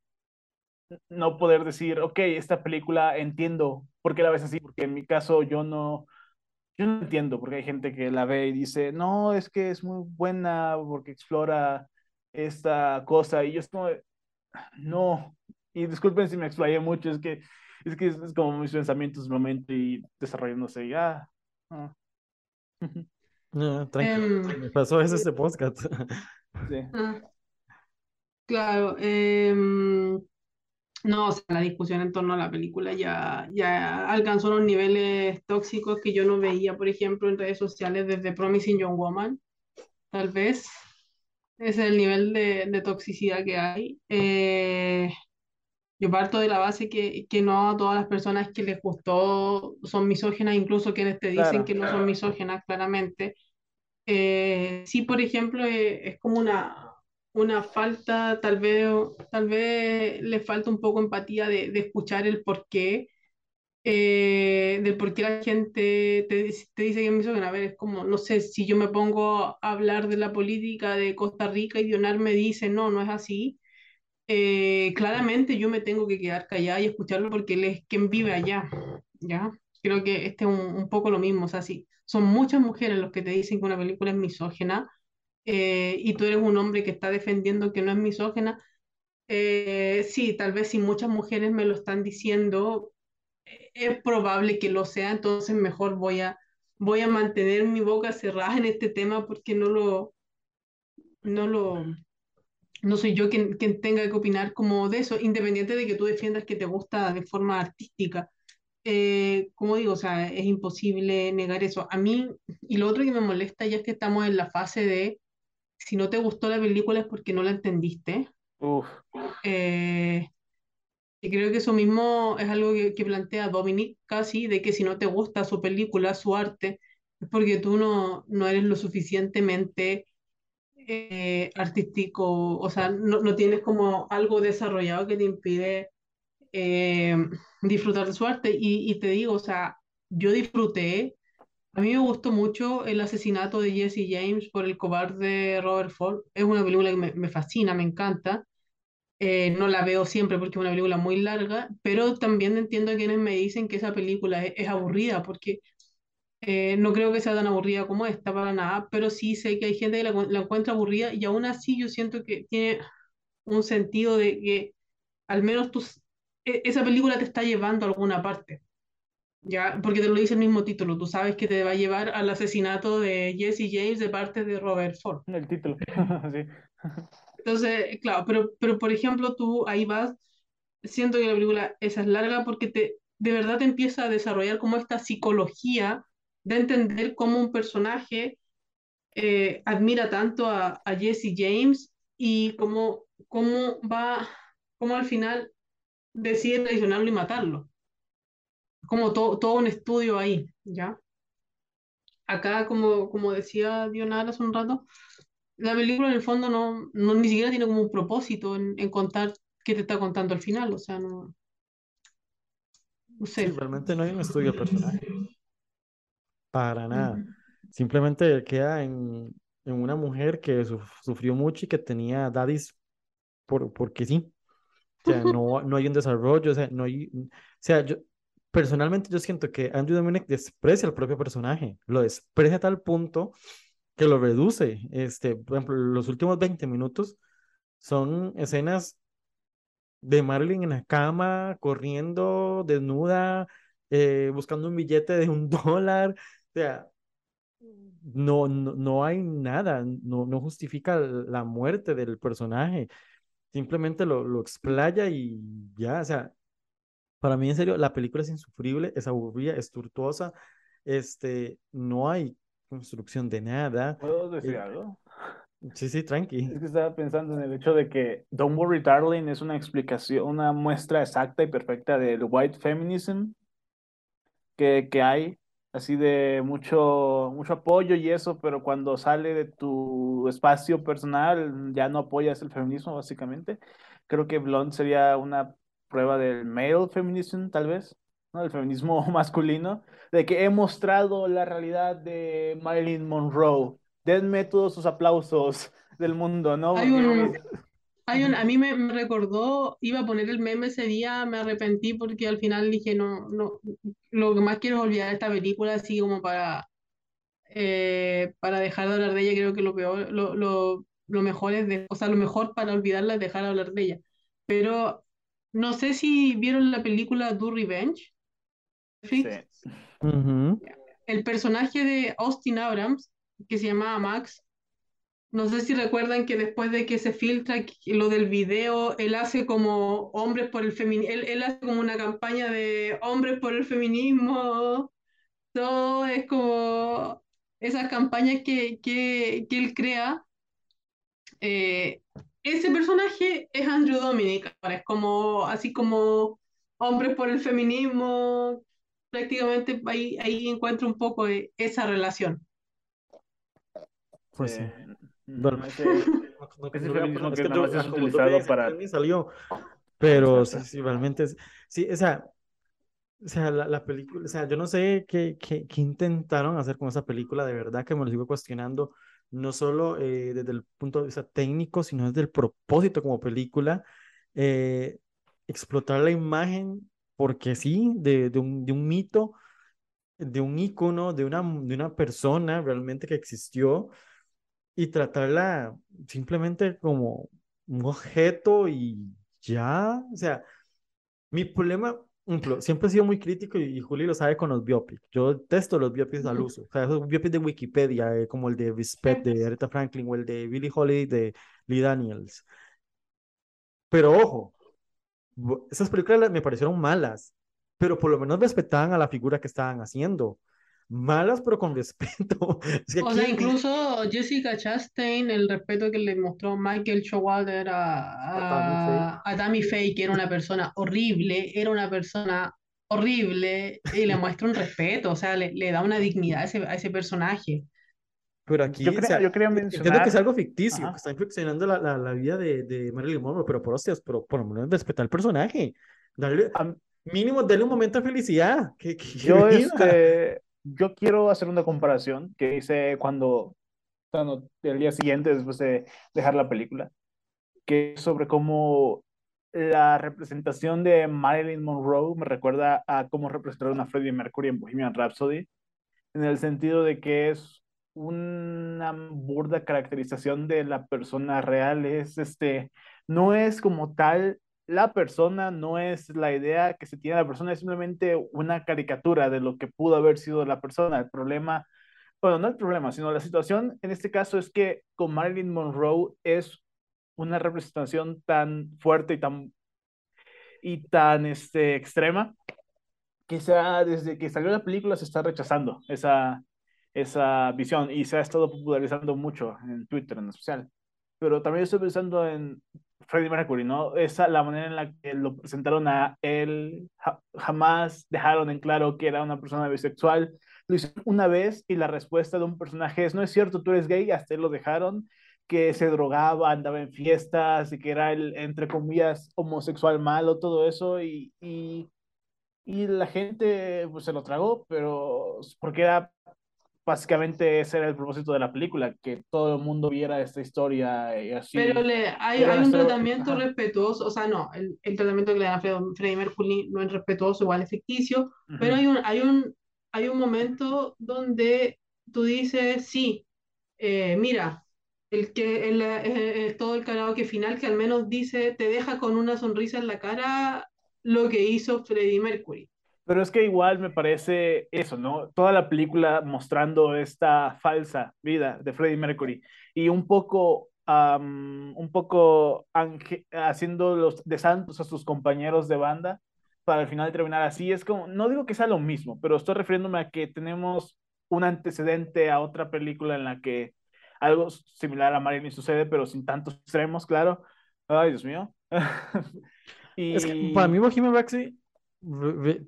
no poder decir, ok, esta película entiendo por qué la ves así, porque en mi caso yo no, yo no entiendo, porque hay gente que la ve y dice, no, es que es muy buena porque explora esta cosa, y yo es como, no, y disculpen si me explayé mucho, es que es que es, como mis pensamientos momento y desarrollándose ya. Ah.
No, tranquilo. Me em, pasó eso este podcast.
Sí. Ah, claro. Em, no, o sea, la discusión en torno a la película ya, ya alcanzó unos niveles tóxicos que yo no veía, por ejemplo, en redes sociales desde Promising Young Woman. Tal vez. Ese es el nivel de, de toxicidad que hay. Eh, yo parto de la base que, que, no a todas las personas que les gustó son misógenas, incluso quienes te dicen que no son misógenas, claramente. Eh, sí, por ejemplo, eh, es como una, una falta, tal vez, tal vez le falta un poco empatía de, de escuchar el por qué eh, del por qué la gente te, te dice que es misógina. A ver, es como, no sé, si yo me pongo a hablar de la política de Costa Rica y Dionar me dice, no, no es así, eh, claramente yo me tengo que quedar callada y escucharlo porque él es quien vive allá, ¿ya? Creo que este es un, poco lo mismo, o sea, sí, son muchas mujeres los que te dicen que una película es misógena eh, y tú eres un hombre que está defendiendo que no es misógena, eh, sí, tal vez si muchas mujeres me lo están diciendo, es probable que lo sea, entonces mejor voy a, voy a mantener mi boca cerrada en este tema porque no lo, no lo, no soy yo quien, quien tenga que opinar como de eso, independiente de que tú defiendas que te gusta de forma artística. Eh, como digo, o sea, es imposible negar eso. A mí, y lo otro que me molesta ya es que estamos en la fase de si no te gustó la película es porque no la entendiste.
Uf.
Eh, y creo que eso mismo es algo que, que plantea Dominic casi, de que si no te gusta su película, su arte, es porque tú no, no eres lo suficientemente eh, artístico, o sea, no, no tienes como algo desarrollado que te impide eh, disfrutar de su arte. Y, y te digo, o sea, yo disfruté, a mí me gustó mucho el asesinato de Jesse James por el cobarde Robert Ford. Es una película que me, me fascina, me encanta. Eh, no la veo siempre porque es una película muy larga, pero también entiendo a quienes me dicen que esa película es, es aburrida, porque eh, no creo que sea tan aburrida como esta para nada, pero sí sé que hay gente que la, la encuentra aburrida y aún así yo siento que tiene un sentido de que al menos tú, e- esa película te está llevando a alguna parte, ¿ya? Porque te lo dice el mismo título, tú sabes que te va a llevar al asesinato de Jesse James de parte de Robert Ford.
El título. sí.
Entonces, claro, pero, pero por ejemplo, tú ahí vas, siento que la película esa es larga porque te, de verdad te empieza a desarrollar como esta psicología de entender cómo un personaje eh, admira tanto a, Jesse James y cómo, cómo va, cómo al final decide traicionarlo y matarlo. Como to- todo un estudio ahí, ¿ya? Acá, como, como decía Dionara hace un rato, la película en el fondo no, no ni siquiera tiene como un propósito en, contar qué te está contando al final, o sea, no, no sé.
realmente no hay un estudio personaje, para nada.
Ujú.
Simplemente queda en, en una mujer que suf- sufrió mucho y que tenía daddies por, porque sí. O sea, no, no hay un desarrollo, o sea, no hay, o sea, yo personalmente yo siento que Andrew Dominic desprecia al propio personaje, lo desprecia a tal punto que lo reduce. Este, por ejemplo, los últimos 20 minutos son escenas de Marilyn en la cama, corriendo, desnuda, eh, buscando un billete de un dólar. O sea, no, no, no hay nada, no, no justifica la muerte del personaje, simplemente lo, lo explaya y ya, o sea, para mí en serio, la película es insufrible, es aburrida, es tortuosa, este, no hay construcción de nada.
¿Puedo decir
eh,
algo?
sí, sí, tranqui.
Es que estaba pensando en el hecho de que Don't Worry Darling es una explicación, una muestra exacta y perfecta del white feminism que, que hay, así de mucho, mucho apoyo y eso, pero cuando sale de tu espacio personal ya no apoyas el feminismo, básicamente. Creo que Blonde sería una prueba del male feminism, tal vez, ¿no? El feminismo masculino, de que he mostrado la realidad de Marilyn Monroe. Denme todos sus aplausos del mundo, ¿no?
Hay un, hay un, a mí me, me recordó, iba a poner el meme ese día, me arrepentí porque al final dije, no, no, lo que más quiero es olvidar esta película, así como para, eh, para dejar de hablar de ella, creo que lo peor, lo, lo, lo mejor es, de, o sea, lo mejor para olvidarla es dejar de hablar de ella. Pero no sé si vieron la película Do Revenge,
Sí.
El personaje de Austin Abrams, que se llamaba Max, no sé si recuerdan que después de que se filtra lo del video, él hace como hombres por el feminismo, él, él hace como una campaña de hombres por el feminismo, todo es como esas campañas que, que, que él crea. Eh, ese personaje es Andrew Dominic, es como, así como hombres por el feminismo, prácticamente ahí, ahí encuentro un poco de esa relación.
Pues sí.
Eh, ese-
no- no- no poner- es
que
que
nada más es utilizado para-
salió. Pero sí, sí, realmente es, sí, o sea, O sea, la, la película, o sea, yo no sé qué, qué, qué intentaron hacer con esa película, de verdad que me lo sigo cuestionando, no solo eh, desde el punto de vista técnico, sino desde el propósito como película, eh, explotar la imagen, porque sí, de, de un, de un mito, de un ícono, de una, de una persona realmente que existió y tratarla simplemente como un objeto y ya, o sea, mi problema, siempre he sido muy crítico y, y Juli lo sabe con los biopics. Yo testo los biopics al uso. O sea, esos biopics de Wikipedia, eh, como el de Respect de Aretha Franklin o el de Billie Holiday de Lee Daniels. Pero ojo, esas películas me parecieron malas, pero por lo menos respetaban a la figura que estaban haciendo. Malas, pero con respeto. Es que
O sea,
aquí,
incluso Jessica Chastain, el respeto que le mostró Michael Showalter
a Tammy Faye.
a, a, Tammy Faye, que era una persona horrible, era una persona horrible, y le muestra un respeto, o sea, le, le da una dignidad a ese, a ese personaje.
Pero aquí,
Yo
o
quería,
sea,
yo quería
entiendo que es
mencionar,
algo ficticio,
ajá,
que están ficcionando la, la, la vida de, de Marilyn Monroe, pero por hostias, pero por lo menos respetar al personaje. Darle,
am-
mínimo, darle un momento de felicidad. Que, que, que
yo,
viva.
este, yo quiero hacer una comparación que hice cuando, cuando el día siguiente, después de dejar la película, que es sobre cómo la representación de Marilyn Monroe me recuerda a cómo representaron a Freddie Mercury en Bohemian Rhapsody, en el sentido de que es una burda caracterización de la persona real, es este, no es como tal la persona, no es la idea que se tiene la persona, es simplemente una caricatura de lo que pudo haber sido la persona. El problema, bueno, no el problema, sino la situación en este caso es que con Marilyn Monroe es una representación tan fuerte y tan, y tan este, extrema que se ha- desde que salió la película se está rechazando esa, esa visión y se ha estado popularizando mucho en Twitter en especial. Pero también estoy pensando en Freddie Mercury, ¿no? Esa, la manera en la que lo presentaron a él, ja- jamás dejaron en claro que era una persona bisexual. Lo hicieron una vez y la respuesta de un personaje es, no es cierto, tú eres gay, hasta lo dejaron, que se drogaba, andaba en fiestas y que era el, entre comillas, homosexual malo, todo eso y... y y la gente pues se lo tragó, pero porque era básicamente ese era el propósito de la película, que todo el mundo viera esta historia y así.
Pero le, hay, hay un tratamiento
ajá.
respetuoso, o sea, no, el, el tratamiento que le dan a Fred- Freddie Mercury no es respetuoso, igual es ficticio, pero hay un, hay un, hay un momento donde tú dices, sí, eh, mira, el que el, eh, eh, todo el karaoke final que al menos dice, te deja con una sonrisa en la cara lo que hizo Freddie Mercury.
Pero es que igual me parece eso, ¿no? Toda la película mostrando esta falsa vida de Freddie Mercury y un poco, am, un poco haciendo los de santos a sus compañeros de banda para al final terminar así. Es como, no digo que sea lo mismo, pero estoy refiriéndome a que tenemos un antecedente a otra película en la que algo similar a Marilyn sucede, pero sin tantos extremos, claro. Ay, Dios mío.
Es que para mí Bohemian Rhapsody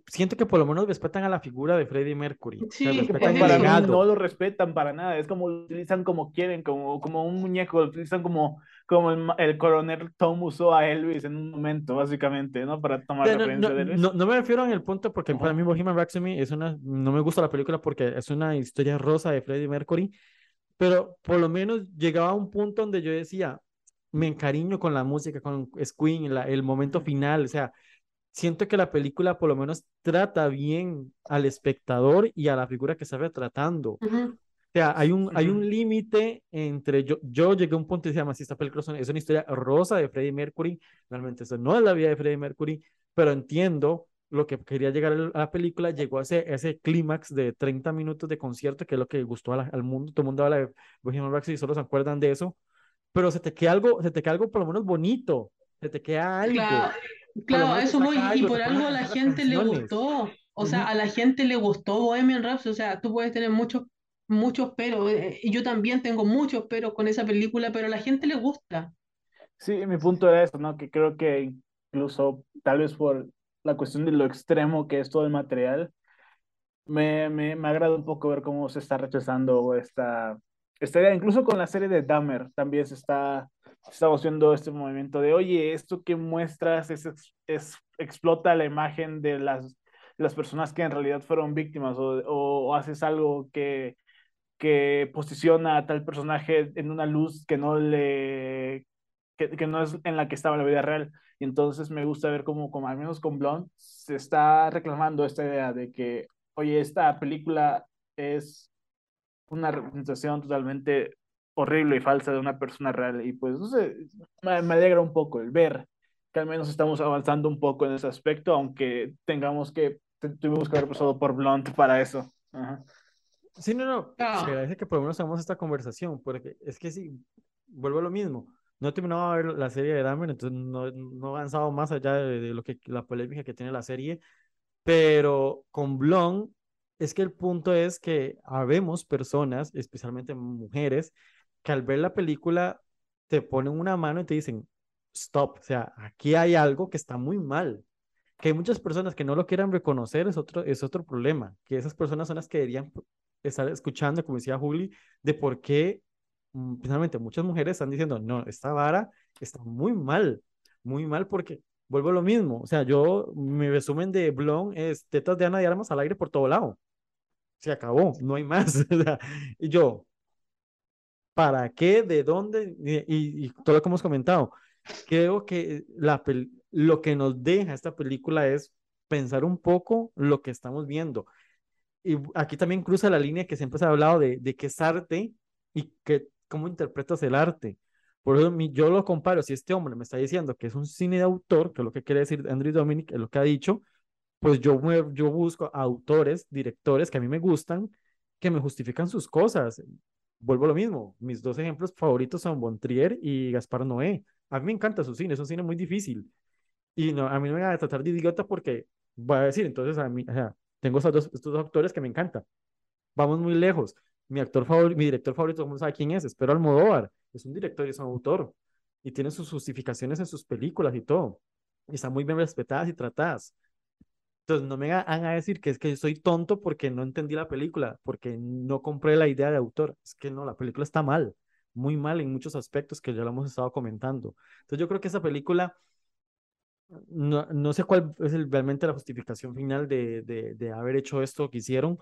siento que por lo menos respetan a la figura de Freddie Mercury. O sea,
Sí,
que
respetan
para
legado.
no lo respetan para nada, es como lo utilizan como quieren, como, como un muñeco, lo utilizan como, como el, el coronel Tom usó a Elvis en un momento, básicamente, ¿no? Para
O
tomar
no,
referencia
no,
de Elvis.
no, no me refiero en el punto porque para
Ajá.
mí Bohemian Rhapsody es una, no me gusta la película porque es una historia rosa de Freddie Mercury, pero por lo menos llegaba a un punto donde yo decía, me encariño con la música, con Queen, la- el momento final, o sea, siento que la película por lo menos trata bien al espectador y a la figura que está retratando.
Ujú.
O sea, hay un, hay
Ujú.
un límite entre yo, yo llegué a un punto y decía, "Ma, si esta película es una, historia rosa de Freddie Mercury, realmente eso no es la vida de Freddie Mercury, pero entiendo lo que quería llegar a la película, llegó a ese, ese clímax de 30 minutos de concierto, que es lo que gustó la- al mundo, todo el mundo habla de Bohemian Rhapsody y solo se acuerdan de eso, pero se te queda algo, se te queda algo por lo menos bonito, se te queda algo.
Claro, claro, eso voy, y por algo
a
la gente le gustó. O sea, a la gente le gustó Bohemian Rhapsody. O sea, tú puedes tener muchos, muchos peros. eh, Y yo también tengo muchos peros con esa película, pero a la gente le gusta.
Sí, mi punto era eso, ¿no? Que creo que incluso, tal vez por la cuestión de lo extremo que es todo el material, me, me, me agrada un poco ver cómo se está rechazando esta, esta idea. Incluso con la serie de Dahmer también se está, estamos viendo este movimiento de, oye, esto que muestras es, es, explota la imagen de las, las personas que en realidad fueron víctimas o, o haces algo que, que posiciona a tal personaje en una luz que no le que, que, no es en la que estaba la vida real. Y entonces me gusta ver cómo, como al menos con Blonde, se está reclamando esta idea de que, oye, esta película es una representación totalmente horrible y falsa de una persona real. Y pues, no sé, me, me alegra un poco el ver que al menos estamos avanzando un poco en ese aspecto, aunque tengamos que, tuvimos que haber pasado por Blunt para eso. Ajá.
Sí, no, no, se agradece que por lo menos hagamos esta conversación, porque es que sí, vuelvo a lo mismo. No he terminado de ver la serie de Dahmer, entonces no, no he avanzado más allá de, de, lo que la polémica que tiene la serie, pero con Blonde es que el punto es que habemos personas, especialmente mujeres, que al ver la película te ponen una mano y te dicen, stop, o sea, aquí hay algo que está muy mal. Que hay muchas personas que no lo quieran reconocer es otro, es otro problema, que esas personas son las que deberían estar escuchando, como decía Juli, de por qué, mm, muchas mujeres están diciendo, no, esta vara está muy mal, muy mal porque vuelvo a lo mismo, o sea, yo, mi resumen de Blon es tetas de Ana de Armas al aire por todo lado. Se acabó, no hay más. y yo, ¿para qué? ¿De dónde? Y, todo lo que hemos comentado, creo que la lo que nos deja esta película es pensar un poco lo que estamos viendo. Y aquí también cruza la línea que siempre se ha hablado de, de qué es arte y que, cómo interpretas el arte. Por eso yo lo comparo, si este hombre me está diciendo que es un cine de autor, que es lo que quiere decir Andrew Dominic, es lo que ha dicho, pues yo, yo busco autores, directores que a mí me gustan, que me justifican sus cosas. Vuelvo a lo mismo, mis dos ejemplos favoritos son Bontrier y Gaspar Noé. A mí me encanta su cine, es un cine muy difícil. Y no, a mí no me van a tratar de idiota porque voy a decir, entonces a mí, o sea, tengo estos dos, estos actores que me encantan. Vamos muy lejos. Mi actor favorito, mi director favorito, ¿cómo sabe quién es? Espero Almodóvar. Es un director y es un autor. Y tiene sus justificaciones en sus películas y todo. Y están muy bien respetadas y tratadas. Entonces, no me van a decir que es que soy tonto porque no entendí la película, porque no compré la idea de autor. Es que no, la película está mal muy mal en muchos aspectos que ya lo hemos estado comentando. Entonces yo creo que esa película, no, no sé cuál es el, realmente la justificación final de, de, de, haber hecho esto que hicieron,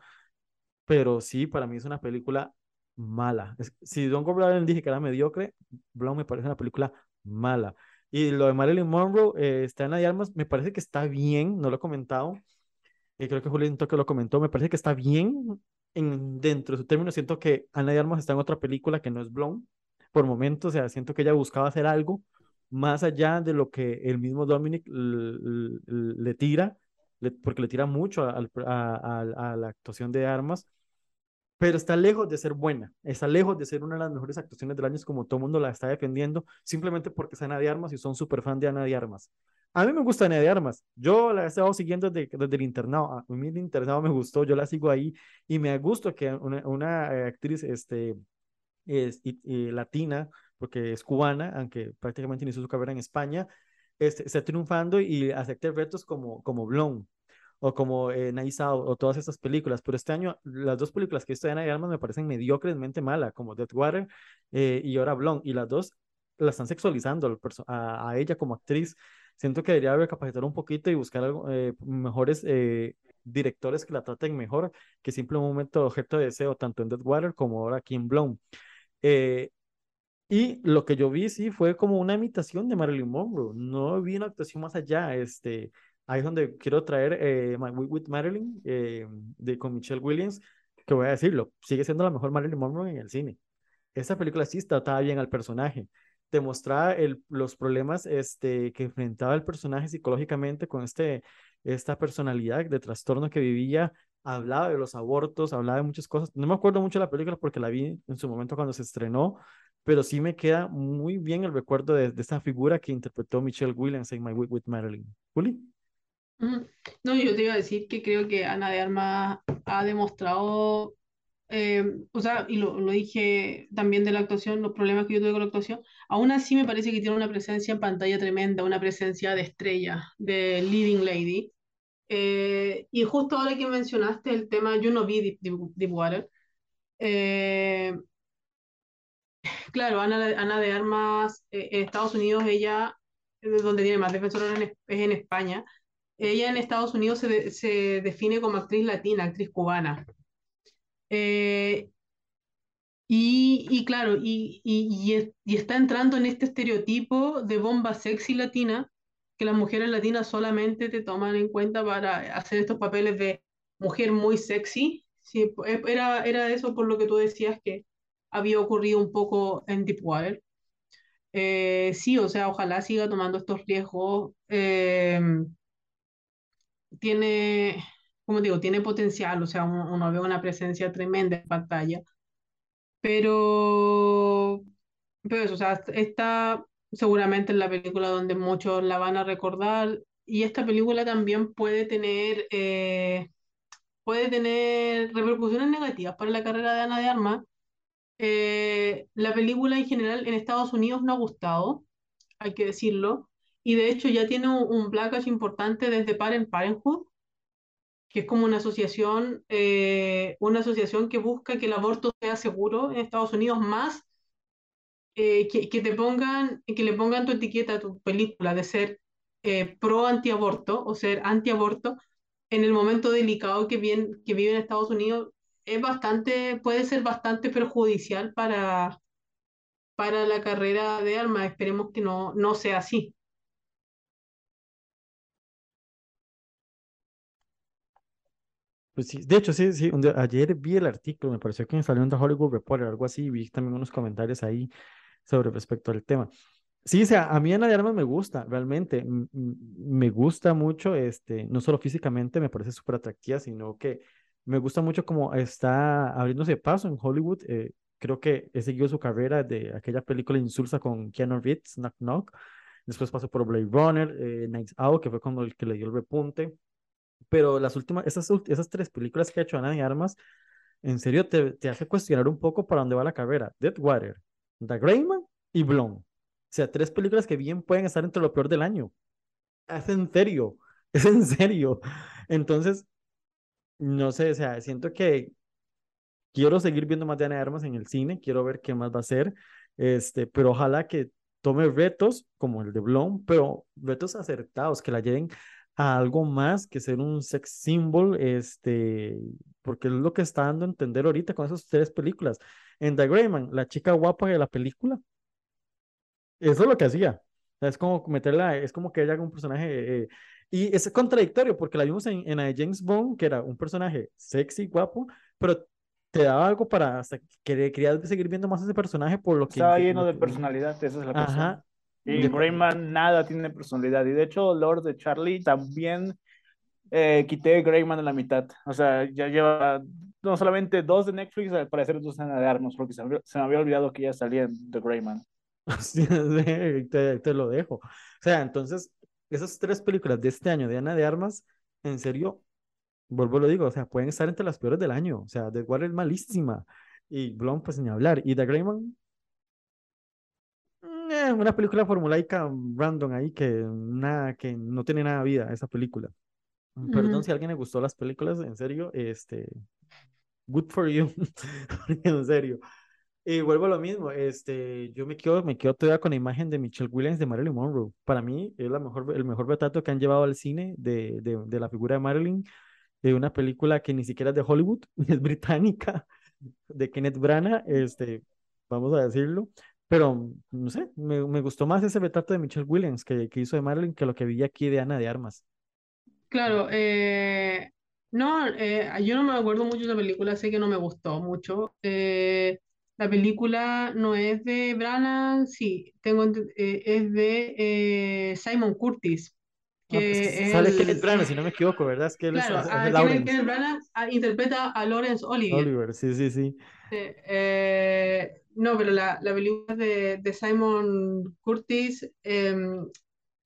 pero sí, para mí es una película mala. Si Don Brown dije que era mediocre, Brown me parece una película mala. Y lo de Marilyn Monroe, eh, está en Armas, me parece que está bien, no lo he comentado. Creo que Julián que lo comentó, me parece que está bien, en, dentro de su término, siento que Ana de Armas está en otra película que no es Blonde, por momentos, o sea, siento que ella buscaba hacer algo más allá de lo que el mismo Dominic le tira, porque le tira mucho a, la actuación de Armas, pero está lejos de ser buena, está lejos de ser una de las mejores actuaciones del año, como todo el mundo la está defendiendo, simplemente porque es Ana de Armas y son súper fan de Ana de Armas. A mí me gusta Ana de Armas. Yo la he estado siguiendo desde, desde, el internado. A mí internado me gustó, yo la sigo ahí y me gusta que una, eh, actriz este, es, latina, porque es cubana, aunque prácticamente inició su carrera en España, este, está triunfando y acepte retos como, como Blonde o como eh, Nice Out o todas estas películas. Pero este año, las dos películas que Ana de Armas me parecen mediocremente malas, como Deathwater eh, y ahora Blonde. Y las dos la están sexualizando a, a ella como actriz siento que debería recapacitar un poquito y buscar algo, eh, mejores eh, directores que la traten mejor que simplemente objeto de deseo, tanto en Deadwater como ahora aquí en Blown. Eh, y lo que yo vi, sí, fue como una imitación de Marilyn Monroe. No vi una actuación más allá. Este, ahí es donde quiero traer eh, My Week with Marilyn eh, de, con Michelle Williams, que voy a decirlo, sigue siendo la mejor Marilyn Monroe en el cine. Esa película sí trataba bien al personaje demostraba el, los problemas este, que enfrentaba el personaje psicológicamente con este, esta personalidad de trastorno que vivía, hablaba de los abortos, hablaba de muchas cosas. No me acuerdo mucho de la película porque la vi en su momento cuando se estrenó, pero sí me queda muy bien el recuerdo de, de esta figura que interpretó Michelle Williams en My Week with Marilyn. ¿Juli?
No, yo te iba a decir que creo que Ana de Armas ha demostrado eh, o sea, y lo, lo, dije también de la actuación, los problemas que yo tuve con la actuación, aún así me parece que tiene una presencia en pantalla tremenda, una presencia de estrella, de leading lady. Eh, y justo ahora que mencionaste el tema, yo no vi Deepwater. Eh, claro, Ana, Ana de Armas, en Estados Unidos, ella, donde tiene más defensores es en España. Ella en Estados Unidos se, de- se define como actriz latina, actriz cubana. Eh, y, y claro, y, y, y es- y está entrando en este estereotipo de bomba sexy latina, que las mujeres latinas solamente te toman en cuenta para hacer estos papeles de mujer muy sexy. Sí, era, era eso por lo que tú decías que había ocurrido un poco en Deepwater. Eh, sí, o sea, ojalá siga tomando estos riesgos. Eh, tiene, como digo, tiene potencial, o sea, uno, ve una presencia tremenda en pantalla, pero, pero eso, o sea, está seguramente en la película donde muchos la van a recordar y esta película también puede tener, eh, puede tener repercusiones negativas para la carrera de Ana de Armas. Eh, la película en general en Estados Unidos no ha gustado, hay que decirlo, y de hecho ya tiene un, un importante desde Parent Parenthood, que es como una asociación, eh, una asociación que busca que el aborto sea seguro en Estados Unidos, más eh, que, que te pongan, que le pongan tu etiqueta a tu película de ser eh, pro antiaborto o ser antiaborto en el momento delicado que, bien, que vive en Estados Unidos, es bastante, puede ser bastante perjudicial para, para la carrera de armas. Esperemos que no, no sea así.
Pues sí, de hecho, sí, sí, un día- ayer vi el artículo, me pareció que me salió en The Hollywood Reporter, algo así, vi también unos comentarios ahí sobre respecto al tema. Sí, o sea, a mí Ana de Armas me gusta, realmente, me gusta mucho, este, no solo físicamente me parece súper atractiva, sino que me gusta mucho como está abriéndose paso en Hollywood. eh, creo que he seguido su carrera de aquella película insulsa con Keanu Reeves, Knock Knock. Después pasó por Blade Runner, eh, Nights Out, que fue como el que le dio el repunte. Pero las últimas, esas, esas tres películas que ha hecho Ana de Armas, en serio te, te hace cuestionar un poco para dónde va la carrera. Deadwater, The Gray Man y Blonde. O sea, tres películas que bien pueden estar entre lo peor del año. Es en serio, es en serio. Entonces, no sé, o sea, siento que quiero seguir viendo más de Ana de Armas en el cine, quiero ver qué más va a hacer, este, pero ojalá que tome retos como el de Blonde, pero retos acertados, que la lleven a algo más que ser un sex symbol, este, porque es lo que está dando a entender ahorita con esas tres películas. En The Gray Man, la chica guapa de la película, eso es lo que hacía. Es como meterla, es como que ella haga un personaje, eh, y es contradictorio porque la vimos en, en la de James Bond, que era un personaje sexy, guapo, pero te daba algo para hasta que querías seguir viendo más ese personaje por lo que...
Estaba lleno de personalidad, esa es la cuestión.
Ajá.
Y
de-
Greyman nada tiene personalidad. Y de hecho, Lord de Charlie también eh, quité Greyman a la mitad. O sea, ya lleva no solamente dos de Netflix, al parecer dos de de Armas, porque se me, se me había olvidado que ya salía en The Greyman.
Sí, te, te lo dejo. O sea, entonces, esas tres películas de este año de Ana de Armas, en serio, vuelvo lo digo, o sea, pueden estar entre las peores del año. O sea, The War es malísima. Y Blonde, pues ni hablar. Y The Greyman, una película formulaica random ahí que nada, que no tiene nada de vida esa película. Perdón
Ujú.
si a alguien le gustó las películas, en serio, este, good for you, en serio. Y vuelvo a lo mismo, este, yo me quedo, me quedo todavía con la imagen de Michelle Williams de Marilyn Monroe. Para mí es la mejor, el mejor retrato que han llevado al cine de, de, de la figura de Marilyn, de una película que ni siquiera es de Hollywood, es británica, de Kenneth Branagh, este, vamos a decirlo. Pero, no sé, me, me gustó más ese retrato de Michelle Williams que, que hizo de Marilyn que lo que vi aquí de Ana de Armas.
Claro, eh, no, eh, yo no me acuerdo mucho de la película, sé que no me gustó mucho. Eh, la película no es de Branagh, sí, tengo, eh, es de eh, Simon Curtis,
Ah, pues,
que es
sale
el-
Kenneth Branagh, si no me equivoco, ¿verdad? Es que él
Claro,
es- es
a Kenneth,
Lawrence.
Kenneth Branagh ah, interpreta a Olivier.
Oliver, sí, sí, sí.
Sí, eh, no, pero la, la película de, de Simon Curtis, em,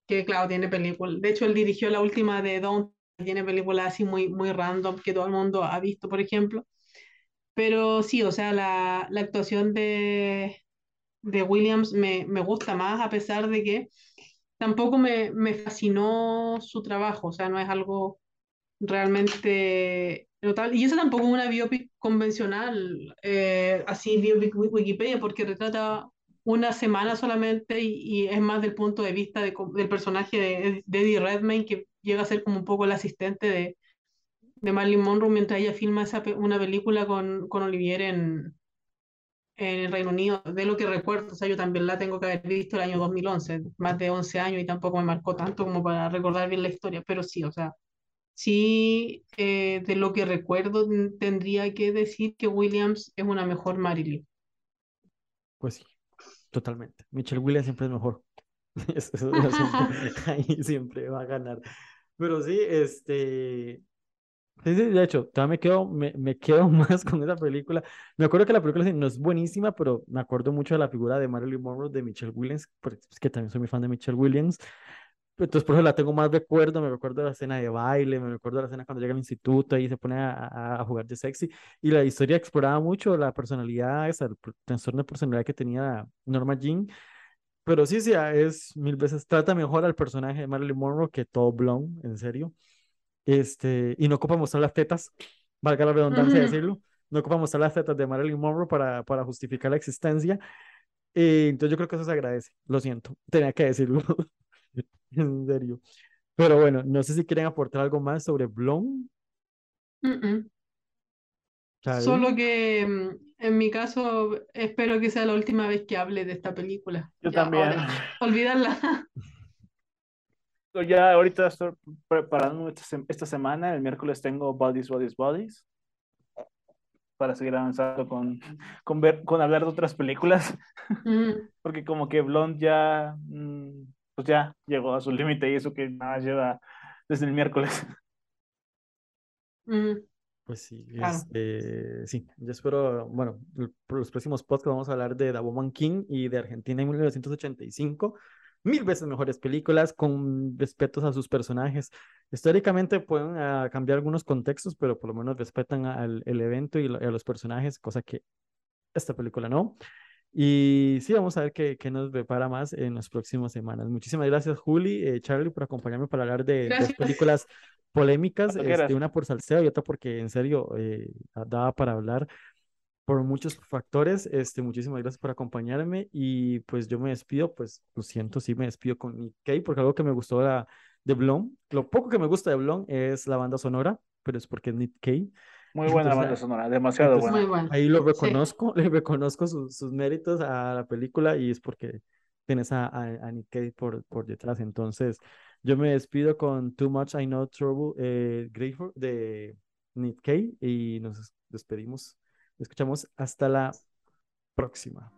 que claro, tiene película. De hecho, él dirigió la última de Don, tiene películas así muy, muy random que todo el mundo ha visto, por ejemplo. Pero sí, o sea, la, la actuación de, de Williams me, me gusta más, a pesar de que tampoco me, me fascinó su trabajo, o sea, no es algo realmente notable. Y esa tampoco es una biopic convencional, eh, así biopic wi- Wikipedia, porque retrata una semana solamente y, y es más del punto de vista de del personaje de, de Eddie Redmayne que llega a ser como un poco el asistente de, de Marilyn Monroe mientras ella filma esa, una película con, con Olivier en, en el Reino Unido, de lo que recuerdo, o sea, yo también la tengo que haber visto el año 2011, más de 11 años y tampoco me marcó tanto como para recordar bien la historia, pero sí, o sea, sí, eh, de lo que recuerdo ten- tendría que decir que Williams es una mejor Marilyn.
Pues sí, totalmente. Michelle Williams siempre es mejor. Eso, eso lo siempre, ahí siempre va a ganar. Pero sí, este. Sí, sí, de hecho, todavía me quedo, me, me quedo más con esa película. Me acuerdo que la película no es buenísima, pero me acuerdo mucho de la figura de Marilyn Monroe, de Michelle Williams, porque es que también soy muy fan de Michelle Williams. Entonces, por eso la tengo más recuerdo. Me recuerdo la escena de baile, me recuerdo la escena cuando llega al instituto y se pone a, a- jugar de sexy. Y la historia exploraba mucho la personalidad, esa, el trastorno de personalidad que tenía Norma Jean. Pero sí, sí, ah, es mil veces, trata mejor al personaje de Marilyn Monroe que todo Blonde, en serio. Este, y no ocupa mostrar las tetas, valga la redundancia de
Ujú.
decirlo. No ocupa mostrar las tetas de Marilyn Monroe para, para justificar la existencia. Eh, entonces yo creo que eso se agradece. Lo siento, tenía que decirlo. En serio. Pero bueno, no sé si quieren aportar algo más sobre Blonde.
Mm, mm. Solo que en mi caso espero que sea la última vez que hable de esta película.
Yo
Ya,
también.
ahora, olvidarla.
Ya ahorita estoy preparando esta, sem- esta semana. El miércoles tengo Bodies, Bodies, Bodies. Para seguir avanzando con, con, ver, con hablar de otras películas.
Mm,
Porque como que Blonde ya, mm, pues ya llegó a su límite y eso que nada más lleva desde el miércoles.
mm.
Pues sí,
Claro.
este, sí, yo espero, bueno, el- por los próximos podcasts vamos a hablar de The Woman King y de Argentina en 1985, mil veces mejores películas con respetos a sus personajes. Históricamente pueden ah, cambiar algunos contextos, pero por lo menos respetan al el evento y, lo- y a los personajes, cosa que esta película no. Y sí, vamos a ver qué, qué nos prepara más en las próximas semanas. Muchísimas gracias, Juli, eh, Charlie, por acompañarme para hablar de dos películas polémicas, este, una por salseo y otra porque en serio eh, daba para hablar por muchos factores. Este, muchísimas gracias por acompañarme y pues yo me despido, pues lo siento, sí me despido con Nick Cave porque algo que me gustó de, la- de Blonde, lo poco que me gusta de Blonde es la banda sonora, pero es porque es Nick Cave.
Muy buena
Entonces,
banda sonora, demasiado
entonces,
buena.
Bueno.
Ahí lo
Sí.
reconozco, le reconozco sus, sus méritos a la película y es porque tienes a, a, a Nick Cave por, por detrás. Entonces, yo me despido con Too Much I Know Trouble eh, Grateful de Nick Cave y nos despedimos. Escuchamos hasta la próxima.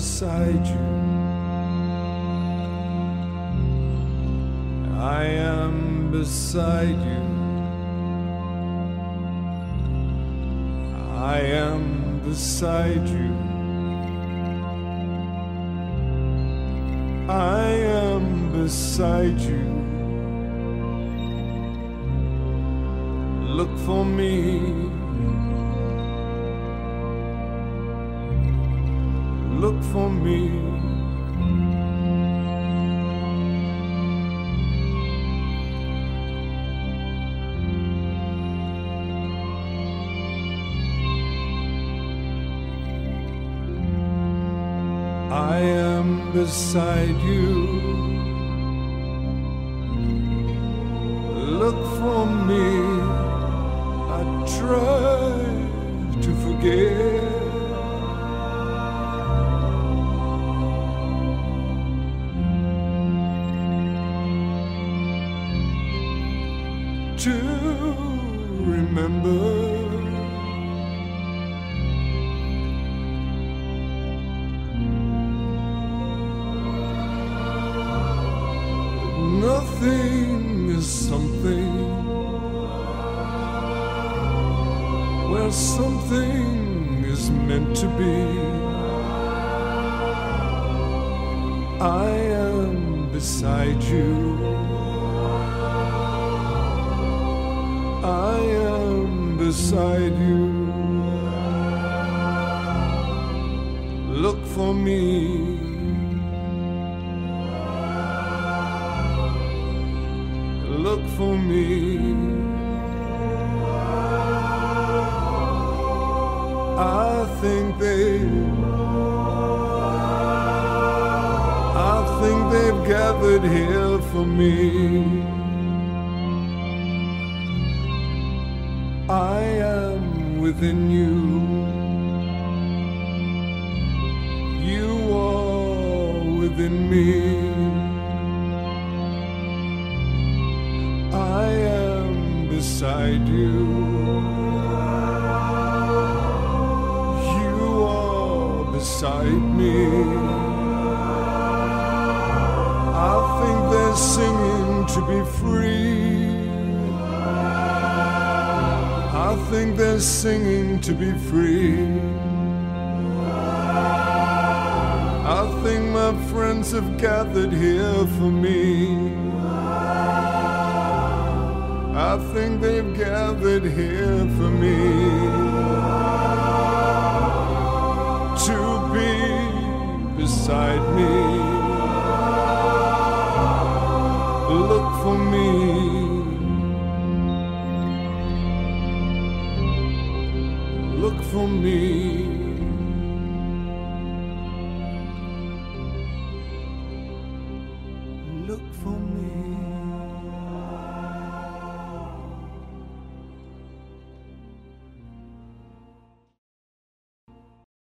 Beside you. I am beside you. I am beside you. I am beside you. Look for me. For me. I am beside you. Look for me. I try to forget. beside you. I am beside you. Look for me. Look for me. I think they gathered here for me. I am within you. You are within me. I am beside you. You are beside me. I think they're singing to be free. I think they're singing to be free. I think my friends have gathered here for me. I think they've gathered here for me to be beside me. For me. Look for me.